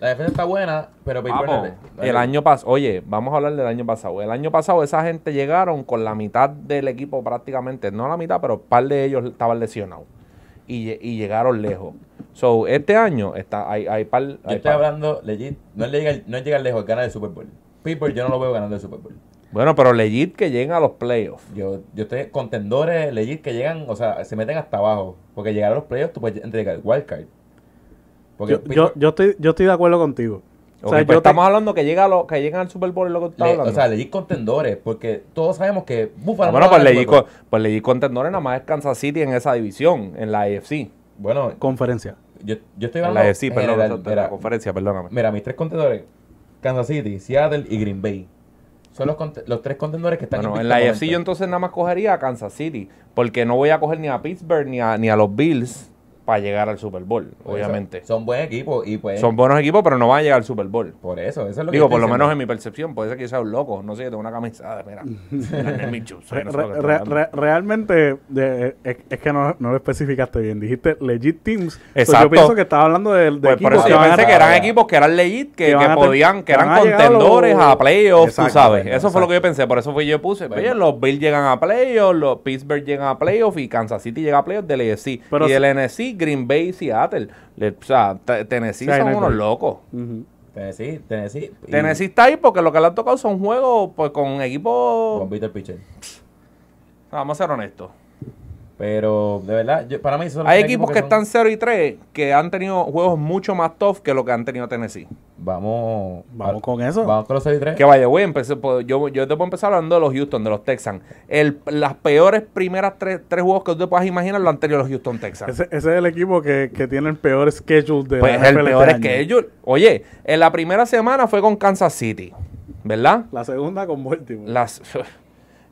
La defensa está buena, pero Pittsburgh El año pasado, oye, vamos a hablar del año pasado. El año pasado esa gente llegaron con la mitad del equipo prácticamente, no la mitad, pero un par de ellos estaban lesionados. Y, y llegaron lejos. So, este año está, hay, hay par. Yo estoy hablando legit, no es, llegar, no es llegar lejos, es ganar el Super Bowl. Pittsburgh yo no lo veo ganando el Super Bowl. Bueno, pero legit que lleguen a los playoffs. Yo, yo estoy contendores legit que llegan, o sea, se meten hasta abajo. Porque llegar a los playoffs tú puedes entregar el wildcard yo, yo, estoy, yo estoy de acuerdo contigo. O sea, pues estamos hablando que llega lo, que llegan al Super Bowl y lo que está hablando. O sea, leí contendores, porque todos sabemos que Buffalo. bueno, pues leí, pues contendores nada más es Kansas City en esa división, en la AFC. Bueno, conferencia. Yo, yo estoy hablando. En la AFC, perdón, la conferencia, perdóname. Mira, mis tres contendores: Kansas City, Seattle y Green Bay. Son los, los tres contendores que están bueno, en la AFC yo entonces nada más cogería a Kansas City, porque no voy a coger ni a Pittsburgh ni a, ni a los Bills para llegar al Super Bowl, obviamente. Son, buen equipo y pues... Son buenos equipos, pero no van a llegar al Super Bowl. Por eso, eso es lo que Digo, por lo menos en mi percepción, puede ser que yo sea un loco, no sé, tengo una camisa, mira. realmente, es, que no, lo especificaste bien, dijiste legit teams. Exacto. yo pienso que estaba hablando de, de pues Por eso yo pensé que eran equipos que eran legit, que, podían, que eran contendores a, playoffs, tú sabes. Eso fue lo que yo pensé, por eso fue yo puse, oye, los Bills llegan a playoffs, los Pittsburgh llegan a playoffs y Kansas City llega a playoffs del AFC. y del NFC Green Bay y Seattle. o sea, Tennessee son unos locos. Tennessee, Tennessee. Tennessee está ahí porque lo que le han tocado son juegos pues, con equipos. Con Peter Pitcher. Vamos a ser honestos. Pero de verdad, para mí son Hay equipos que, están 0 y 3 que han tenido juegos mucho más tough que lo que han tenido Tennessee. Vamos, vamos con eso. Vamos con los 6 y 3. Que vaya, güey, yo, yo te puedo empezar hablando de los Houston, de los Texans. El, las peores primeras tres, tres juegos que tú te puedas imaginar lo han tenido los Houston Texans. Ese, ese es el equipo que, que, tiene el peor schedule de pues la el peor este schedule. Oye, en la primera semana fue con Kansas City, ¿verdad? La segunda con Baltimore. Las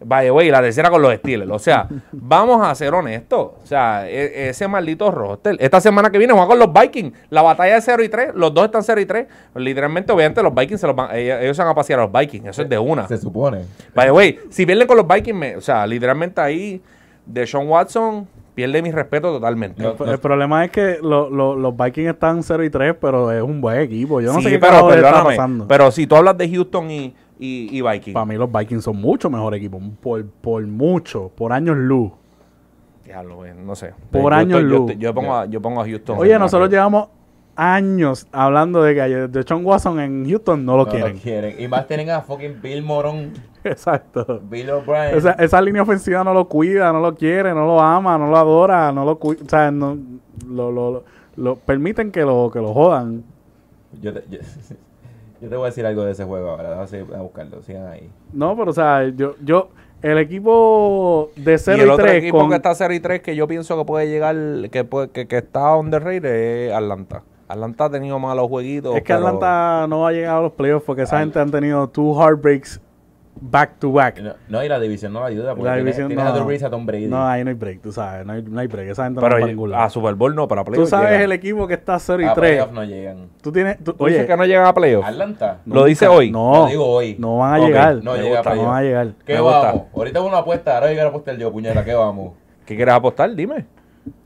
Vaya, güey, la tercera con los Steelers. O sea, vamos a ser honestos. O sea, e, ese maldito roster. Esta semana que viene juega con los Vikings. La batalla de 0 y 3. Los dos están 0 y 3. Literalmente, obviamente, los Vikings se los van, ellos, se van a pasear a los Vikings. Eso es de una. Se supone. Vaya, güey, si pierden con los Vikings, o sea, literalmente ahí, de Sean Watson, pierde mi respeto totalmente. El, problema es que los Vikings están 0 y 3, pero es un buen equipo. Yo no sé qué pero, está pasando. Pero si tú hablas de Houston y y, Vikings. Para mí los Vikings son mucho mejor equipo. Por, por mucho, por años luz. Diablo, no sé. Por años luz. Yo, pongo a, yo pongo a Houston. Oye, nosotros llevamos años hablando de que de John Watson en Houston no lo quieren. quieren. Y más tienen a fucking Bill Moron. Exacto. Bill O'Brien. Esa, esa, línea ofensiva no lo cuida, no lo quiere, no lo ama, no lo adora, no lo cuida. O sea, no, lo, lo, lo, permiten que lo, que lo jodan. Yo, yo yo te voy a decir algo de ese juego ahora. Vamos a buscarlo. Sigan ahí. No, pero o sea, yo, yo, el equipo de 0 y, el otro equipo que está 0 y 3 que yo pienso que puede llegar, que, puede, que, que está on the es Atlanta. Atlanta ha tenido malos jueguitos. Es que Atlanta no va a llegar a los playoffs porque esa gente han tenido two heartbreaks back to back. No, y la división no ayuda porque la división tiene, no, a Tom Brady. No, ahí no hay break, tú sabes, no hay, no hay break. Esa gente Pero no va a. A Super Bowl no, para playoffs. Tú sabes el equipo que está 0 y 3. A playoffs no llegan. Tú tienes, tú, oye, dices que no llegan a playoffs. Atlanta. Lo dice hoy. No, lo digo hoy. No van a llegar. No, llega no van a llegar. ¿Qué vamos? Ahorita uno apuesta, ahora yo quiero apostar yo, puñera, ¿qué vamos? ¿Qué quieres apostar? Dime.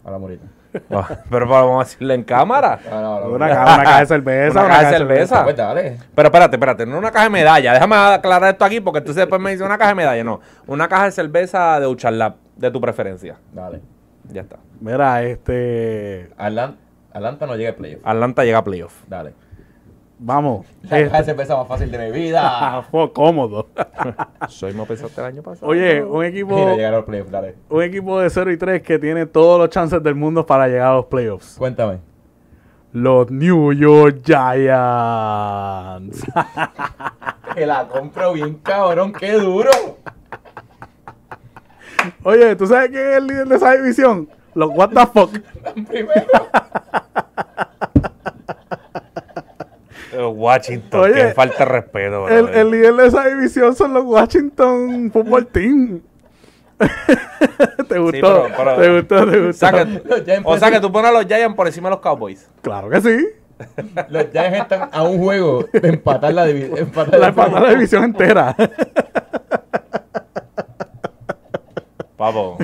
A la morita. Ah, pero vamos a decirle en cámara. No, no, no. Una, ca- una caja de cerveza. Una caja de cerveza. Pues dale. Pero espérate, espérate, no una caja de medalla. Déjame aclarar esto aquí porque entonces después me dice una caja de medalla. No, una caja de cerveza de Ucharlap, de tu preferencia. Dale. Ya está. Mira, este. Atlan- Atlanta no llega a playoff. Atlanta llega a playoff. Dale. Vamos. La este- cerveza más fácil de mi Ah, vida. fue cómodo. Soy más pensaste el año pasado. Oye, un equipo, Mira, llegar a los playoffs, dale. un equipo de 0 y 3 que tiene todos los chances del mundo para llegar a los playoffs. Cuéntame. Los New York Giants. Que la compro bien cabrón, qué duro. Oye, ¿tú sabes quién es el líder de esa división? Los What the fuck. Primero. Washington, Oye, que falta de respeto. El, el líder de esa división son los Washington Football Team. ¿Te gustó? pero- pero- ¿Te gustó? ¿Te O gustó? o sea que tú pones a los Giants por encima de los Cowboys. Claro que sí. Los Giants están a un juego de empatar la división. Empatar la división entera. Papo.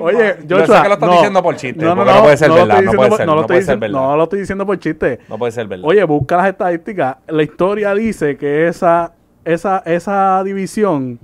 Oye, Yo Joshua, sé que lo estás no. diciendo por chiste, No, no, porque no, no puede ser lo verdad, estoy no diciendo puede por- ser, no lo no estoy puede ser diciendo- verdad. No lo estoy diciendo por chiste. No puede ser verdad. Oye, busca las estadísticas. La historia dice que esa, esa, esa división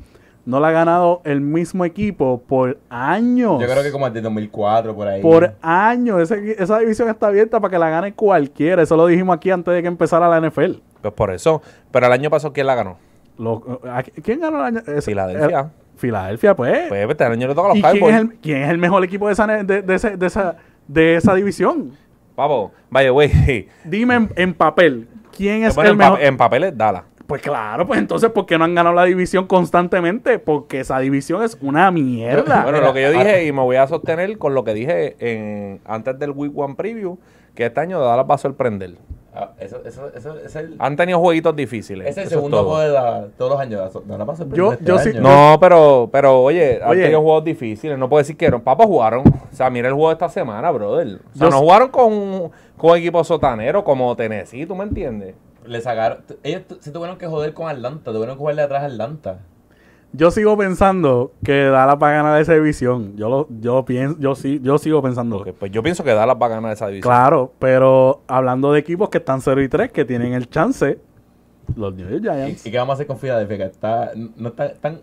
no la ha ganado el mismo equipo por años. Yo creo que como desde 2004, por ahí. Por años. Esa división está abierta para que la gane cualquiera. Eso lo dijimos aquí antes de que empezara la NFL. Pues por eso. Pero el año pasado, ¿quién la ganó? Lo- ¿a- ¿Quién ganó el año? Filadelfia. Filadelfia, pues. Pues este año le toca a los ¿Y quién Cowboys. es, el, quién es el mejor equipo de esa, de, de ese- de esa, de esa división? Papo, vaya, güey. Dime en, en papel. ¿Quién es Bueno, el en, mejor? pa- en papeles, Dallas. Pues claro, pues entonces, ¿por qué no han ganado la división constantemente? Porque esa división es una mierda. Bueno, lo que yo dije, y me voy a sostener con lo que dije en, antes del Week One Preview, que este año Dallas va a sorprender. Ah, eso, eso, eso es el, Han tenido jueguitos difíciles. es el eso segundo juego de la- todos los años. No la pasó Yo- yo sí- No, pero, pero oye, han tenido juegos difíciles. No puedo decir que no. Papá jugaron. O sea, mira el juego de esta semana, brother. O sea, Yo no jugaron con, con equipos sotaneros como Tennessee, ¿tú me entiendes? Le sacaron. Ellos se tuvieron que joder con Atlanta. Tuvieron que jugarle atrás a Atlanta. Yo sigo pensando que Dallas va a ganar esa división. Yo lo, yo pienso, yo sí, yo sigo pensando. Ok, pues yo pienso que Dallas va a ganar esa división. Claro, pero hablando de equipos que están 0 y 3, que tienen el chance, los New York ¿Y, Giants. y qué vamos a hacer con Filadelfia? Que está, no está, están,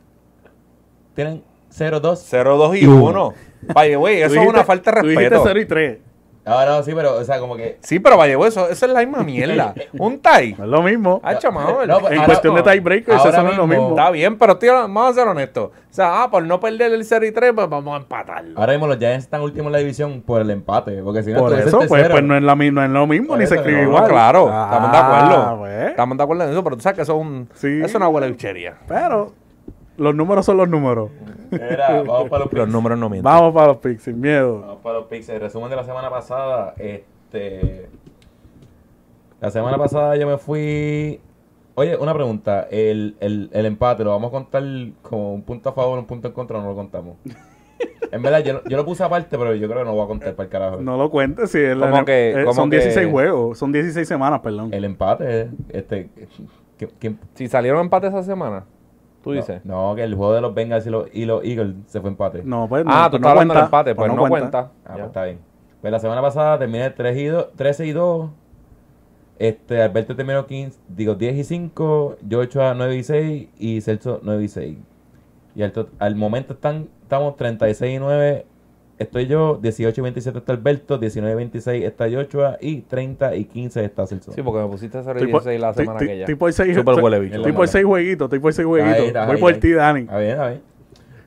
tienen 0-2. 0-2 y 1. Vaya, güey, eso Tú es una falta de tú dijiste respeto. 0 y 3. Ah, no, sí, pero, o sea, como que. Sí, pero vaya, güey, eso, eso es la misma mierda. Un tie. No es lo mismo. Ay, chamado. No, pues, en ahora- cuestión de tiebreakers, ahora eso no es lo mismo-. Está bien, pero tío, vamos a ser honestos. O sea, ah, por no perder el 0 y 3, pues vamos a empatarlo. Ahora mismo los Giants están últimos en la división por el empate. Porque si no, Por eso, pues, tercero. pues no, es la, no es lo mismo, Por ni se escribe no, No, igual. claro, Ah, estamos de acuerdo. pues. Estamos de acuerdo en eso, pero tú sabes que eso es, un, Sí. eso es una buena bichería. Pero los números son los números. Era, vamos para los. Los números no mienten. Vamos para los picks, sin miedo. Vamos para los picks. El resumen de la semana pasada. Este. La semana pasada yo me fui. Oye, una pregunta. El, el, el empate, ¿lo vamos a contar como un punto a favor, un punto en contra o no lo contamos? en verdad, yo, yo lo puse aparte, pero yo creo que no lo voy a contar para el carajo. No lo cuentes si es la- Como que- eh, como son que- 16 juegos, son 16 semanas, perdón. El empate, este. ¿quién- quién- Si salieron empates esa semana, tú no, dices. No, que el juego de los Bengals y los, y los Eagles se fue empate. No, pues no, ah, tú pues estás hablando del cuenta, empate, pues, no, cuenta. Ah, Ya. pues está bien. Pues la semana pasada terminé 3 y 2, 13 y 2. Este, Alberto terminó 15, digo 10 y 5, yo 8 a 9 y 6 y Celso 9 y 6. Y al, al momento están, estamos 36 y 9, estoy yo, 18 y 27 está Alberto, 19 y 26 está Joshua y 30 y 15 está Celso. Sí, porque me pusiste 0 y Estoy por- 16 la semana estoy- aquella. estoy por seis- Súper estoy- huele bicho. Estoy por 6 jueguitos, estoy por 6 jueguitos. Voy por ti, Dani. Está bien, está bien.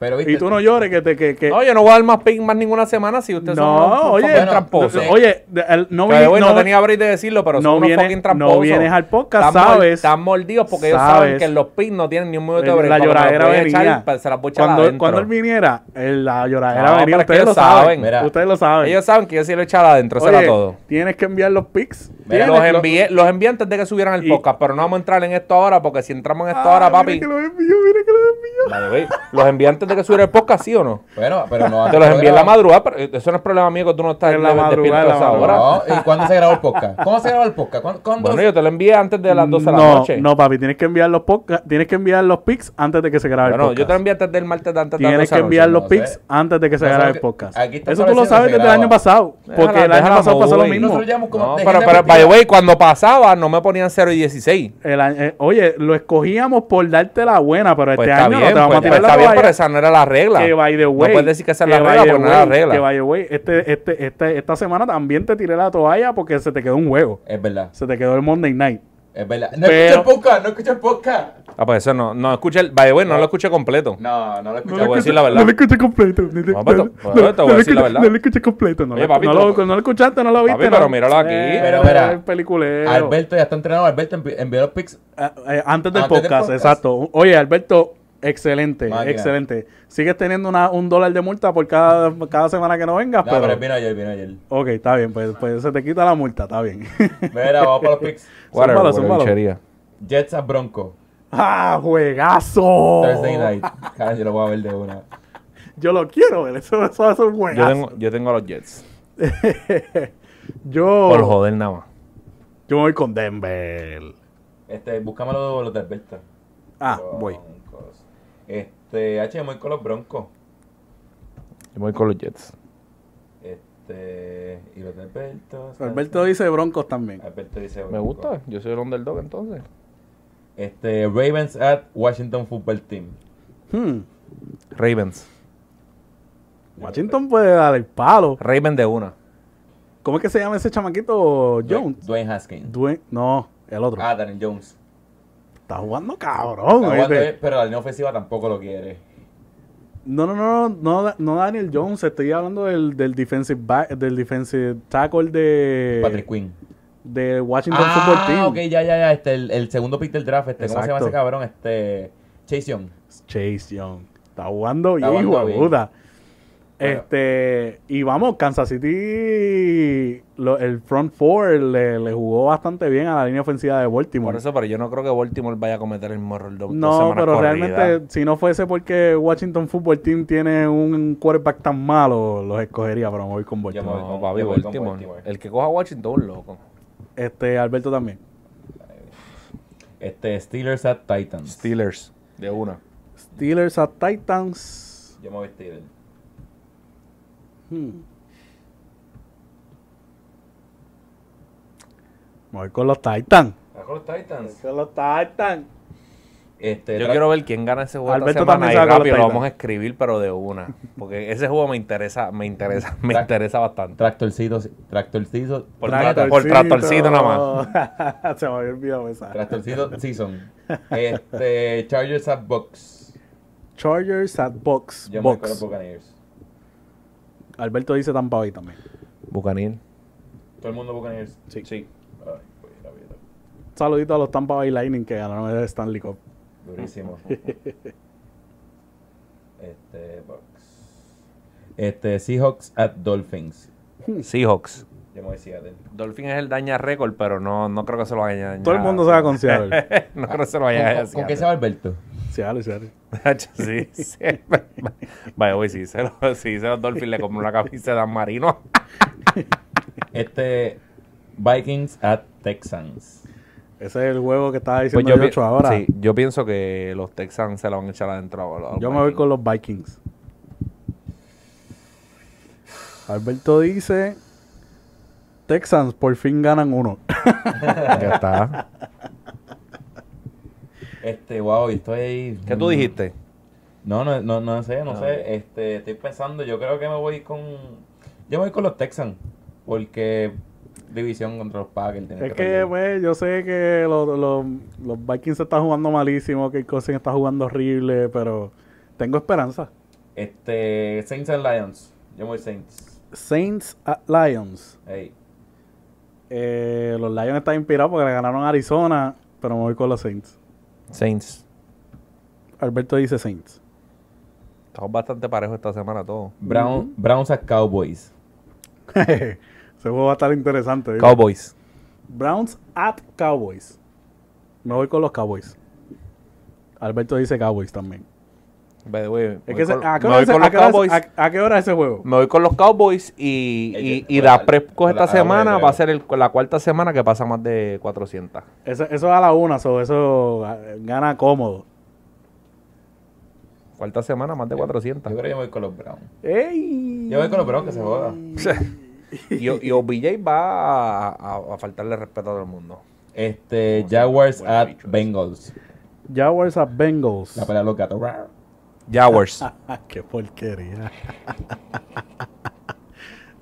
Pero viste, Y tú no llores que te... Que, que- No, yo no voy a dar más pick más ninguna semana si ustedes son no, unos oye, fucking tramposos. oye, no, Que, vi- güey, no, no- tenía break de decirlo, pero no son unos vienes- fucking tramposos. no vienes al podcast, Están mol- sabes. Están mordidos porque ellos saben que los picks no tienen ni un minuto de el- break. la lloradera echar, venía. se las voy a echar Cuando, adentro. cuando él viniera, el- la lloradera No, venía. Ustedes lo ellos saben. saben. Mira. Ustedes lo saben. Ellos saben que yo sí lo he echado adentro, era todo. Tienes que enviar los pics. Mira, Los envié, los envié antes de que subieran el podcast, pero no vamos a entrar en esto ahora porque si entramos en esto Ah, ahora, mira papi. que lo envió, mira que lo envió. Los envié antes de que subiera el podcast, ¿sí o no? Bueno, pero no Te los envié en la madrugada, pero eso no es problema mío que tú no estás En la madrugada, a en la esa hora. No, ¿Y cuándo se grabó el podcast? ¿Cómo se grabó el podcast? ¿Cuándo? cuándo- Bueno, yo te lo envié antes de las 12 de la no, noche. no, papi, tienes que enviar los podca- tienes que enviar los pics antes de que se grabe Bueno, el yo podcast. te lo envié antes del martes de antes de Tienes 12 que enviar los pics antes de que se grabe el podcast. Eso tú lo sabes desde el año pasado. Porque el año pasado pasó lo mismo. No, pero, pero, by the way, cuando pasaba no me ponían 0 y 16. El año- eh, oye, lo escogíamos por darte la buena, pero Pues este año no te vamos a tirar pues la está no era la regla. Que by the way. no puedes decir que esa es la regla porque no era la way, regla. Que by the way, este, este, este, esta semana también te tiré la toalla porque se te quedó un juego. Es verdad, Se te quedó el Monday Night. es verdad. No Pero- escuché el podcast, no escuché el podcast. Ah, pues eso no, no escuché, el, by the way, no, lo escuché completo. No, no lo escuché. Te voy a decir la verdad. No lo escuché completo. No, No, pero- pero te voy a lo decir la escuché- verdad. No lo escuché completo. No, Oye, lo- papi, no, tú- lo, no lo escuchaste, no lo viste. Papi, pero no. míralo aquí. Eh, Pero mira, peliculero. Alberto ya está entrenado. Alberto envi- envió los pics. Ah, eh, antes del Antes del podcast, podcast. exacto. Oye, Alberto, excelente, Máquina. excelente. Sigues teniendo una, un dólar de multa por cada, cada semana que no vengas, No, pero pero... vino ayer, vino ayer. Ok, está bien, pues, pues se te quita la multa, está bien. Mira, vamos para los. Whatever, Zúmbalo, zúmbalo. Jets a Bronco. ¡Ah, juegazo! Thursday night. Cara, yo lo voy a ver de una. Yo lo quiero ver, eso, eso es un Yo juegazo. tengo, yo tengo a los Jets. yo, Por joder nada más. yo voy con Denver. Este, búscame los, los de Alberto. Ah, voy. Este, H, yo voy con los Broncos. Yo voy con los Jets. Este, y los de Alberto. Alberto dice Broncos también. Alberto dice Me Broncos. gusta, yo soy el underdog entonces. Este, Ravens at Washington Football Team. Hmm, Ravens. Washington puede dar el palo. Ravens de una. ¿Cómo es que se llama ese chamaquito Jones? Dwayne Haskins. Dwayne- no, el otro. Ah, Daniel Jones. Está jugando cabrón. Está jugando pero la línea ofensiva tampoco lo quiere. No, no, no, no, no, Daniel Jones, estoy hablando del, del defensive back, del defensive tackle de Patrick Quinn. de Washington Football Team. Ah, ok, ya, ya, ya. Este, el, el segundo pick del draft. Este, ¿Cómo se llama Exacto. ese cabrón? Este, Chase Young. Chase Young. Está jugando Está bien, hijo jugando de puta. Este, y vamos, Kansas City, lo- el front four le, le jugó bastante bien a la línea ofensiva de Baltimore. Por eso, pero yo no creo que Baltimore vaya a cometer el mismo error de No, pero realmente, si no fuese porque Washington Football Team tiene un quarterback tan malo, los escogería, pero me voy con Yo Baltimore. me voy No, con- papi, yo voy con Baltimore. Baltimore. El que coja a Washington, un loco. Este, Alberto también. Este, Steelers at Titans. Steelers, de una. Steelers a Titans. Yo me voy Steelers. Hmm. Me voy con los Titans. Ah, con los Titans. Con los Titans. Este, Yo quiero ver quién gana ese juego Alberto esta semana y rápido lo vamos a escribir, pero de una. Porque ese juego me interesa, me interesa, me Tra- interesa bastante. Tractorcito, tractorcito, Por, Tractorcito. por tractorcito nada más. Se me había olvidado esa. tractorcito season. Este, Chargers at Bucks. Chargers at Box. Yo me voy Box. Buccaneers. Alberto dice Tampa Bay también. Bucanil. Todo el mundo Buccaneers. Sí. Sí. Ay, pues, la vida. Saludito a los Tampa Bay Lightning que ganaron el Stanley Cup. Durísimo. este, Bucks. Este, Seahawks at Dolphins. Seahawks. Yo me voy Seattle. Dolphin es el daña récord, pero no, no creo que se lo vaya a dañar. Todo el mundo se va con Seattle. no creo que se lo vaya a ¿Con, dañar. con qué se va Alberto? Sí, sí. Vaya, güey, si se los, si se los Dolphins le compró una camisa de Marino. Este, Vikings at Texans. Ese es el juego que estaba Pues diciendo yo, yo ahora. sí, yo pienso que los Texans se la van a echar adentro. a los Yo me voy con los Vikings. Alberto dice: Texans por fin ganan uno. Ya está. Este, wow, y estoy ahí. ¿Qué tú dijiste? No, no, no, no sé, no Ah, sé. Este, estoy pensando, yo creo que me voy con. Yo me voy con los Texans. Porque división contra los Packers. es que, perder. pues, yo sé que los, los, los Vikings se están jugando malísimo, que Cousins está jugando horrible, pero tengo esperanza. Este, Saints and Lions. Yo me voy Saints. Saints at Lions. Hey. Eh, los Lions están inspirados porque le ganaron a Arizona, pero me voy con los Saints. Saints. Alberto dice Saints. Estamos bastante parejos esta semana todos. Brown, Browns at Cowboys. Ese juego va a estar interesante. Cowboys. Browns at Cowboys. Me voy con los Cowboys. Alberto dice Cowboys también. By the way, Es que con- ¿a, qué hora con a los qué hora ese- Cowboys. a- a qué hora es ese juego? Me voy con los Cowboys y, y, y la- Prescott por la- esta semana va a ser el- la cuarta semana que pasa más de 400. Eso, eso es a la una, so, eso ah, gana cómodo. Cuarta semana más de 400. Yo creo que yo voy con los Browns. ¡Ey! Yo voy con los Browns, que se joda. y, y OBJ va a, a- a faltarle respeto a todo el mundo. Este, Jaguars at. Bengals. Jaguars a Bengals. La pelea de los gatos. Jaguars. ¡Qué porquería!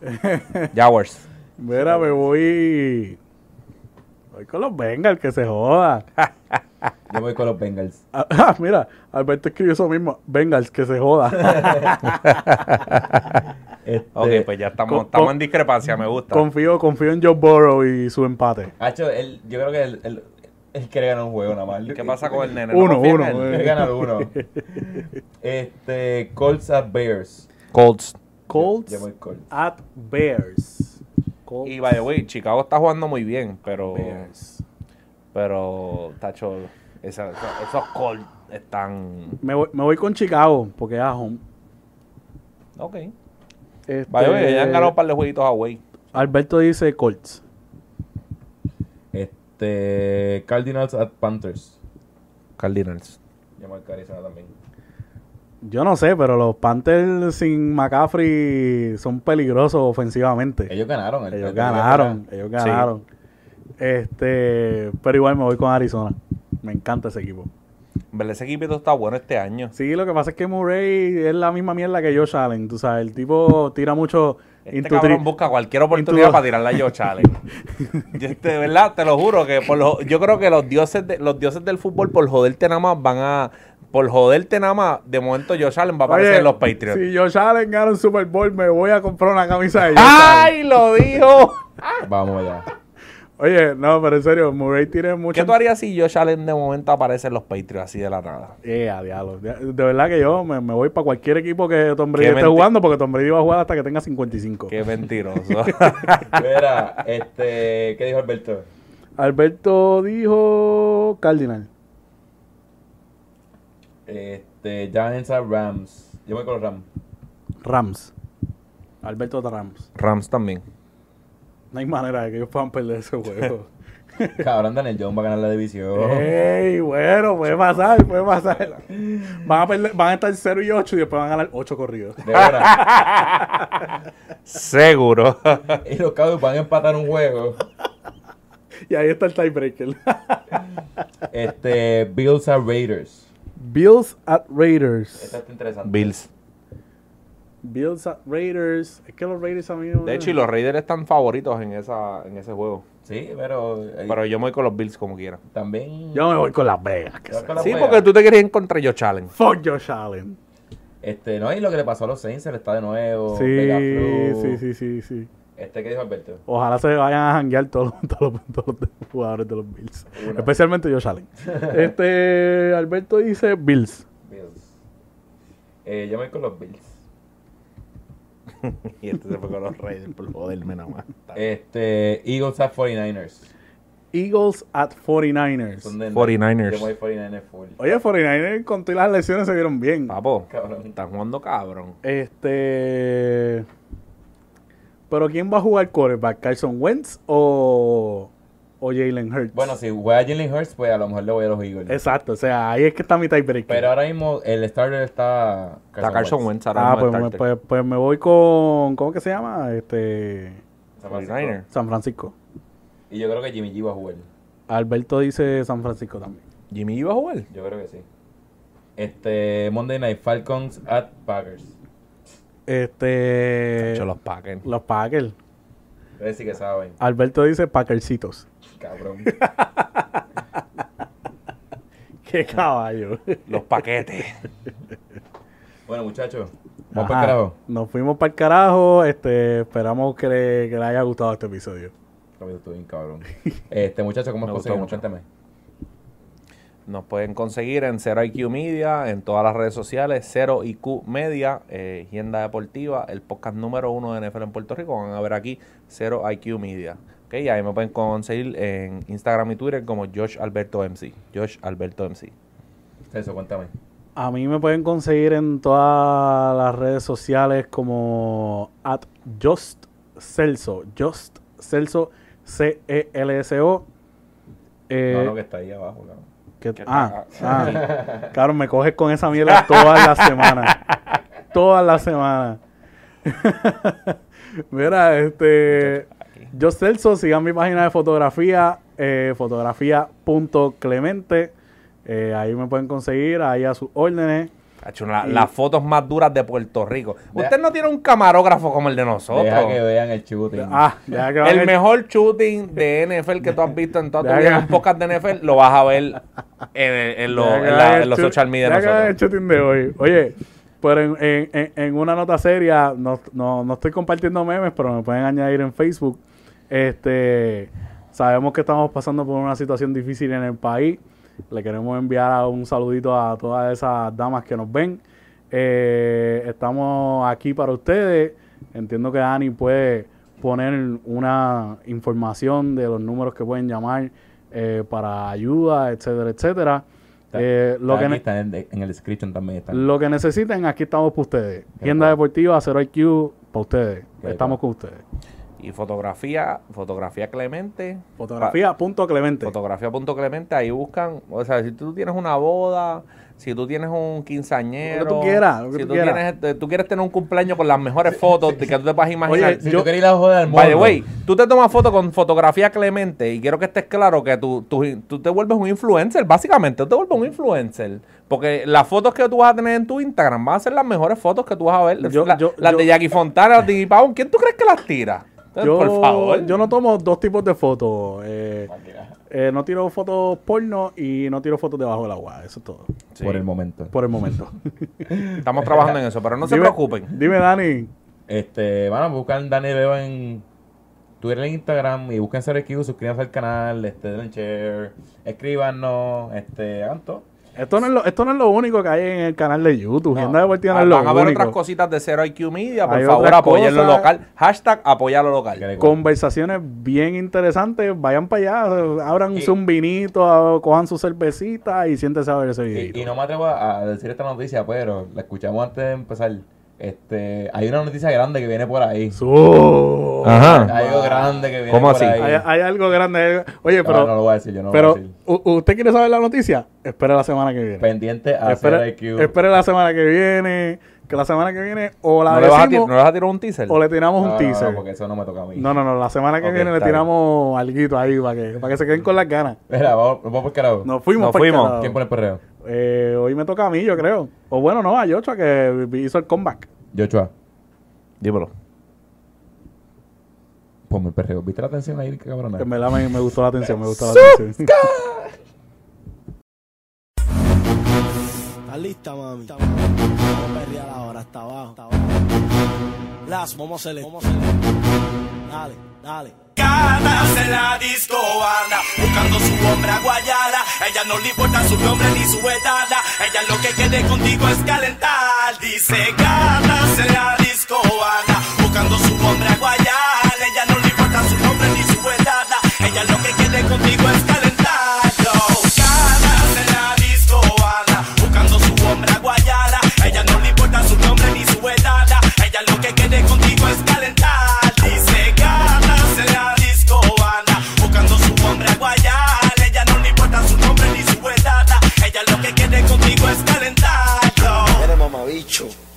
Jaguars. Mira, me voy... Voy con los Bengals, que se joda. Yo voy con los Bengals. Ah, ah, mira, Alberto escribió eso mismo. Bengals, que se joda. Este, Ok, pues ya estamos, con- estamos en discrepancia, me gusta. confío, confío en Joe Burrow y su empate. Hacho, él, yo creo que él, él quiere ganar un juego nada más. ¿Qué pasa con el nene? Uno, en uno, él? eh. Quiere ganar uno. Este, Colts at Bears. Colts. Colts Yo Colts. at Bears. Colts Y by the way, Chicago está jugando muy bien, pero. Bears. Pero, Tacho, esa- esa- esos Colts están. Me voy, me voy con Chicago, porque es a home. Ok. Este, By the way, ya han ganado un par de jueguitos away. Alberto dice Colts. Este, Cardinals at Panthers. Cardinals. Yo voy con Arizona también. Yo no sé, pero los Panthers sin McCaffrey son peligrosos ofensivamente. Ellos ganaron. el- Ellos el- ganaron, ellos ganaron. Este, pero igual me voy con Arizona. Me encanta ese equipo. En verdad, ese equipito está bueno este año. Sí, lo que pasa es que Murray es la misma mierda que Josh Allen. Tú sabes, el tipo tira mucho. Este cabrón tri- busca cualquier oportunidad para tirarle a Joe Challenge. Yo, este, de verdad, te lo juro que por lo- yo creo que los dioses de, los dioses del fútbol por joderte nada más van a por joderte nada más, de momento Josh Allen va a aparecer Oye, en los Patriots. Si Josh Allen gana un Super Bowl, me voy a comprar una camisa de Josh Allen. ¡Ay, lo dijo! Vamos allá. Oye, no, pero en serio, Murray tiene mucho. ¿Qué tú harías si Josh Allen de momento aparece en los Patriots así de la nada? Eh, a diablo. De, de verdad que yo me, me voy para cualquier equipo que Tom Brady Qué esté menti- jugando, porque Tom Brady va a jugar hasta que tenga 55. Qué mentiroso. Mira, este, ¿qué dijo Alberto? Alberto dijo Cardinal. Este, Giants at Rams. Yo voy con los Rams. Rams. Alberto de Rams. Rams también. No hay manera de que ellos puedan perder ese juego. Cabrón, Daniel Jones va a ganar la división. Ey, bueno, puede pasar, puede pasar. Van a, perder- van a estar 0 y 8 y después van a ganar 8 corridos. De verdad. Seguro. y los Cowboys van a empatar un juego. Y ahí está el tiebreaker. Este, Bills at Raiders. Bills at Raiders. Esta está interesante. Bills. Bills at Raiders. Es que los Raiders a mí no- De hecho, y los Raiders están favoritos en esa en ese juego. Sí, pero, eh, Pero yo me voy con los Bills como quiera. también. Yo me voy con Las Vegas. que Yo se- con la Sí, porque tú te querías encontrar Josh Allen. Fuck Josh Allen. Este, no, y lo que le pasó a los Saints, él está de nuevo. Sí, sí, sí, sí, sí. Este, ¿qué dijo Alberto? Ojalá se vayan a janguear todos, todos, los- todos los jugadores de los Bills. Una. Especialmente Josh Allen. este, Alberto dice Bills. Bills. Eh, yo me voy con los Bills. y este se fue con los Raiders por joderme nada más. Este, Eagles at 49ers. Eagles at 49ers. Son de 49ers. Yo voy 49ers full. Oye, 49ers con todas las lesiones se vieron bien. Papo, Cabrón. están jugando cabrón. Este. Pero ¿quién va a jugar quarterback? ¿Carson Wentz o, o Jalen Hurts? Bueno, si juega Jalen Hurts, pues a lo mejor le voy a los Eagles. Exacto, o sea, ahí es que está mi tiebreaker. Pero ahora mismo el starter está Está Carson Wentz ahora ah, pues me, pues, pues me voy con. ¿Cómo que se llama? Este. San Francisco. 49ers. San Francisco. Y yo creo que Jimmy G va a jugar. Alberto dice San Francisco también. Jimmy iba a jugar. Yo creo que sí. Este, Monday Night Falcons at Packers. Este. Los Packers. Los Packers. Ustedes sí que saben. Alberto dice Packercitos. Cabrón. Qué caballo. Los paquetes. bueno, muchachos. Vamos para el carajo. Nos fuimos para el carajo. Este, esperamos que le, que le haya gustado este episodio. Estuvo bien cabrón. Este, muchachos, ¿cómo conseguimos? mucho. Cuéntame. Nos pueden conseguir en 0IQ Media, en todas las redes sociales, 0IQ Media, eh, Agenda Deportiva, el podcast número uno de NFL en Puerto Rico. Van a ver aquí 0IQ Media. Ok, y ahí me pueden conseguir en Instagram y Twitter como Josh Alberto MC. Josh Alberto MC. Eso, cuéntame. A mí me pueden conseguir en todas las redes sociales como at Just Celso. Just Celso, C-E-L-S-O. Eh, no, no, que está ahí abajo, cabrón. ah, ah, claro, me coges con esa mierda todas las semanas. todas las semanas. Mira, este. Yo Celso, sigan mi página de fotografía, eh, fotografía.clemente. Eh, ahí me pueden conseguir, ahí a sus órdenes. las fotos más duras de Puerto Rico. Usted no tiene un camarógrafo como el de nosotros. Deja que vean el shooting. Ah, el, mejor shooting de NFL que tú has visto en toda tu vida, en podcast de NFL, lo vas a ver en, los social media de nosotros. el shooting de hoy. Oye, pero en, una nota seria, no, no, estoy compartiendo memes, pero me pueden añadir en Facebook. Este, sabemos que estamos pasando por una situación difícil en el país. Le queremos enviar un saludito a todas esas damas que nos ven. Eh, estamos aquí para ustedes. Entiendo que Dani puede poner una información de los números que pueden llamar eh, para ayuda, etcétera, etcétera. Eh, lo que en, el description también Lo que necesiten, aquí estamos para ustedes. Tienda deportiva, 0 IQ, para ustedes. Estamos con ustedes. Y fotografía, fotografía Clemente. Fotografía punto Clemente. Fotografía punto Clemente, ahí buscan, o sea, si tú tienes una boda, si tú tienes un quinceañero, lo que tú quieras, si tú, Tienes, este, tú quieres tener un cumpleaños con las mejores fotos que tú te a imaginar. Oye, si yo, tú querías la joda del mundo. By tú te tomas fotos con fotografía Clemente y quiero que estés claro que tú, tú, te vuelves un influencer, básicamente, tú te vuelves un influencer. Porque las fotos que tú vas a tener en tu Instagram van a ser las mejores fotos que tú vas a ver. las de Jackie Fontana, las de Pau, ¿quién tú crees que las tira? Yo, Por favor. Yo no tomo dos tipos de fotos. Eh, eh, no tiro fotos porno y no tiro fotos debajo del agua. Eso es todo. Por el momento. Por el momento. Estamos trabajando en eso, pero no se preocupen. Dime, Dani. Este, van a buscar Dani Leo en Twitter e Instagram y busquen SRQ, suscríbanse al canal, este, den share, escríbanos, este, hagan todo. Esto no, es lo, esto no es lo único que hay en el canal de YouTube. No. Agenda Deportiva no es lo Van a ver otras cositas de Cero IQ Media. Por favor, apoyen lo local. Hashtag apoyar lo local. Conversaciones bien interesantes. Vayan para allá, abran un vinito, cojan su cervecita y siéntese a ver ese video. Y, y, no me atrevo a decir esta noticia, pero la escuchamos antes de empezar. Este, hay una noticia grande que viene por ahí. Ajá. Hay algo grande que viene ¿Cómo por así? ahí. Hay, hay, algo grande. Oye, pero. No, no lo voy a decir, yo no pero, lo voy a decir. ¿Usted quiere saber la noticia? Espere la semana que viene. Pendiente a espere, espere la semana que viene. Que la semana que viene o la ¿No, le vas, a ¿No le vas a tirar un teaser? O le tiramos un teaser. No, porque eso no me toca a mí. No, no, no. La semana que viene le tiramos algo ahí para que, para que se queden con las ganas. Mira, vamos, vamos por carajo. Nos fuimos Nos fuimos. ¿Quién pone el perreo? Eh, hoy me toca a mí, yo creo. O bueno, no, a Yochoa que hizo el comeback. Yochoa. Dímelo. Ponme el perreo. ¿Viste la atención ahí, cabrón? En verdad me, me gustó la atención, me gustó la atención. ¿Estás lista, mami? Vamos a perrear ahora, hasta abajo. Hasta abajo. Las, vamos a hacerle. Dale, dale. Ganas en la disco anda buscando su hombre a Guayala. Ella no le importa su nombre ni su edad. Ella lo que quiere contigo es calentar. Dice ganas en la disco anda buscando su hombre a Guayala. Ella no le importa su nombre ni su edad. Ella lo que quiere contigo es calentar.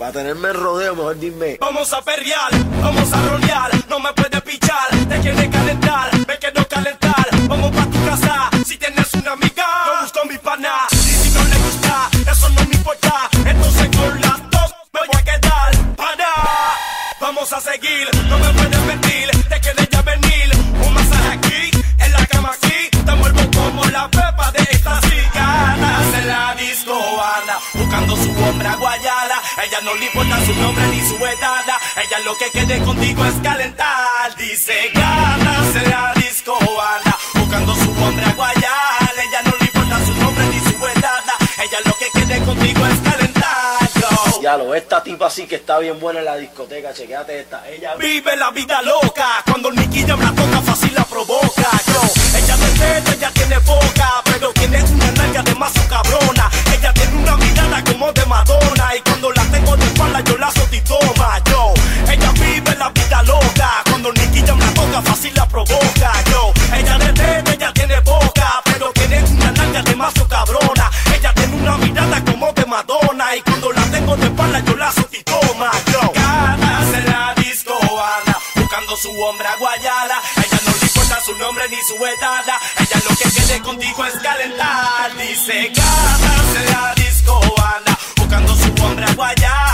Para tenerme el rodeo, mejor dime. Vamos a perrear, vamos a rolear. No me puedes pichar, te quieres calentar. Me quiero calentar. Vamos pa' tu casa. Si tienes una amiga, yo busco mi pana. Y si no le gusta, eso no me importa. Entonces con las dos me voy a quedar. Para, vamos a seguir. No me puedes mentir, te quieres ya venir. Un masaje aquí, en la cama aquí. Te muevo como la pepa de esta ganas en la disco anda buscando su hombre a Guayala. Ella no le importa su nombre ni su edad. Ella lo que quiere contigo es calentar. Dice ganas en la disco anda buscando su hombre a Guayala. Ella no le importa su nombre ni su edad. Ella lo que quiere contigo es calentar. Yo. Ya lo, esta tipa sí que está bien buena en la discoteca. Chequéate esta. Ella Vive la vida loca, cuando el miquillo la toca fácil la provoca. Yo, ella me mete, ella tiene boca, pero tiene una nalga de mazo cabrona. Ana, yo la soquito, macro. Ganas en la disco, Ana, buscando su hombra guayada. Ella no le importa su nombre ni su edad. Ella lo que quiere contigo es calentar. Dice, ganas en la disco, Ana, buscando su hombra guayada.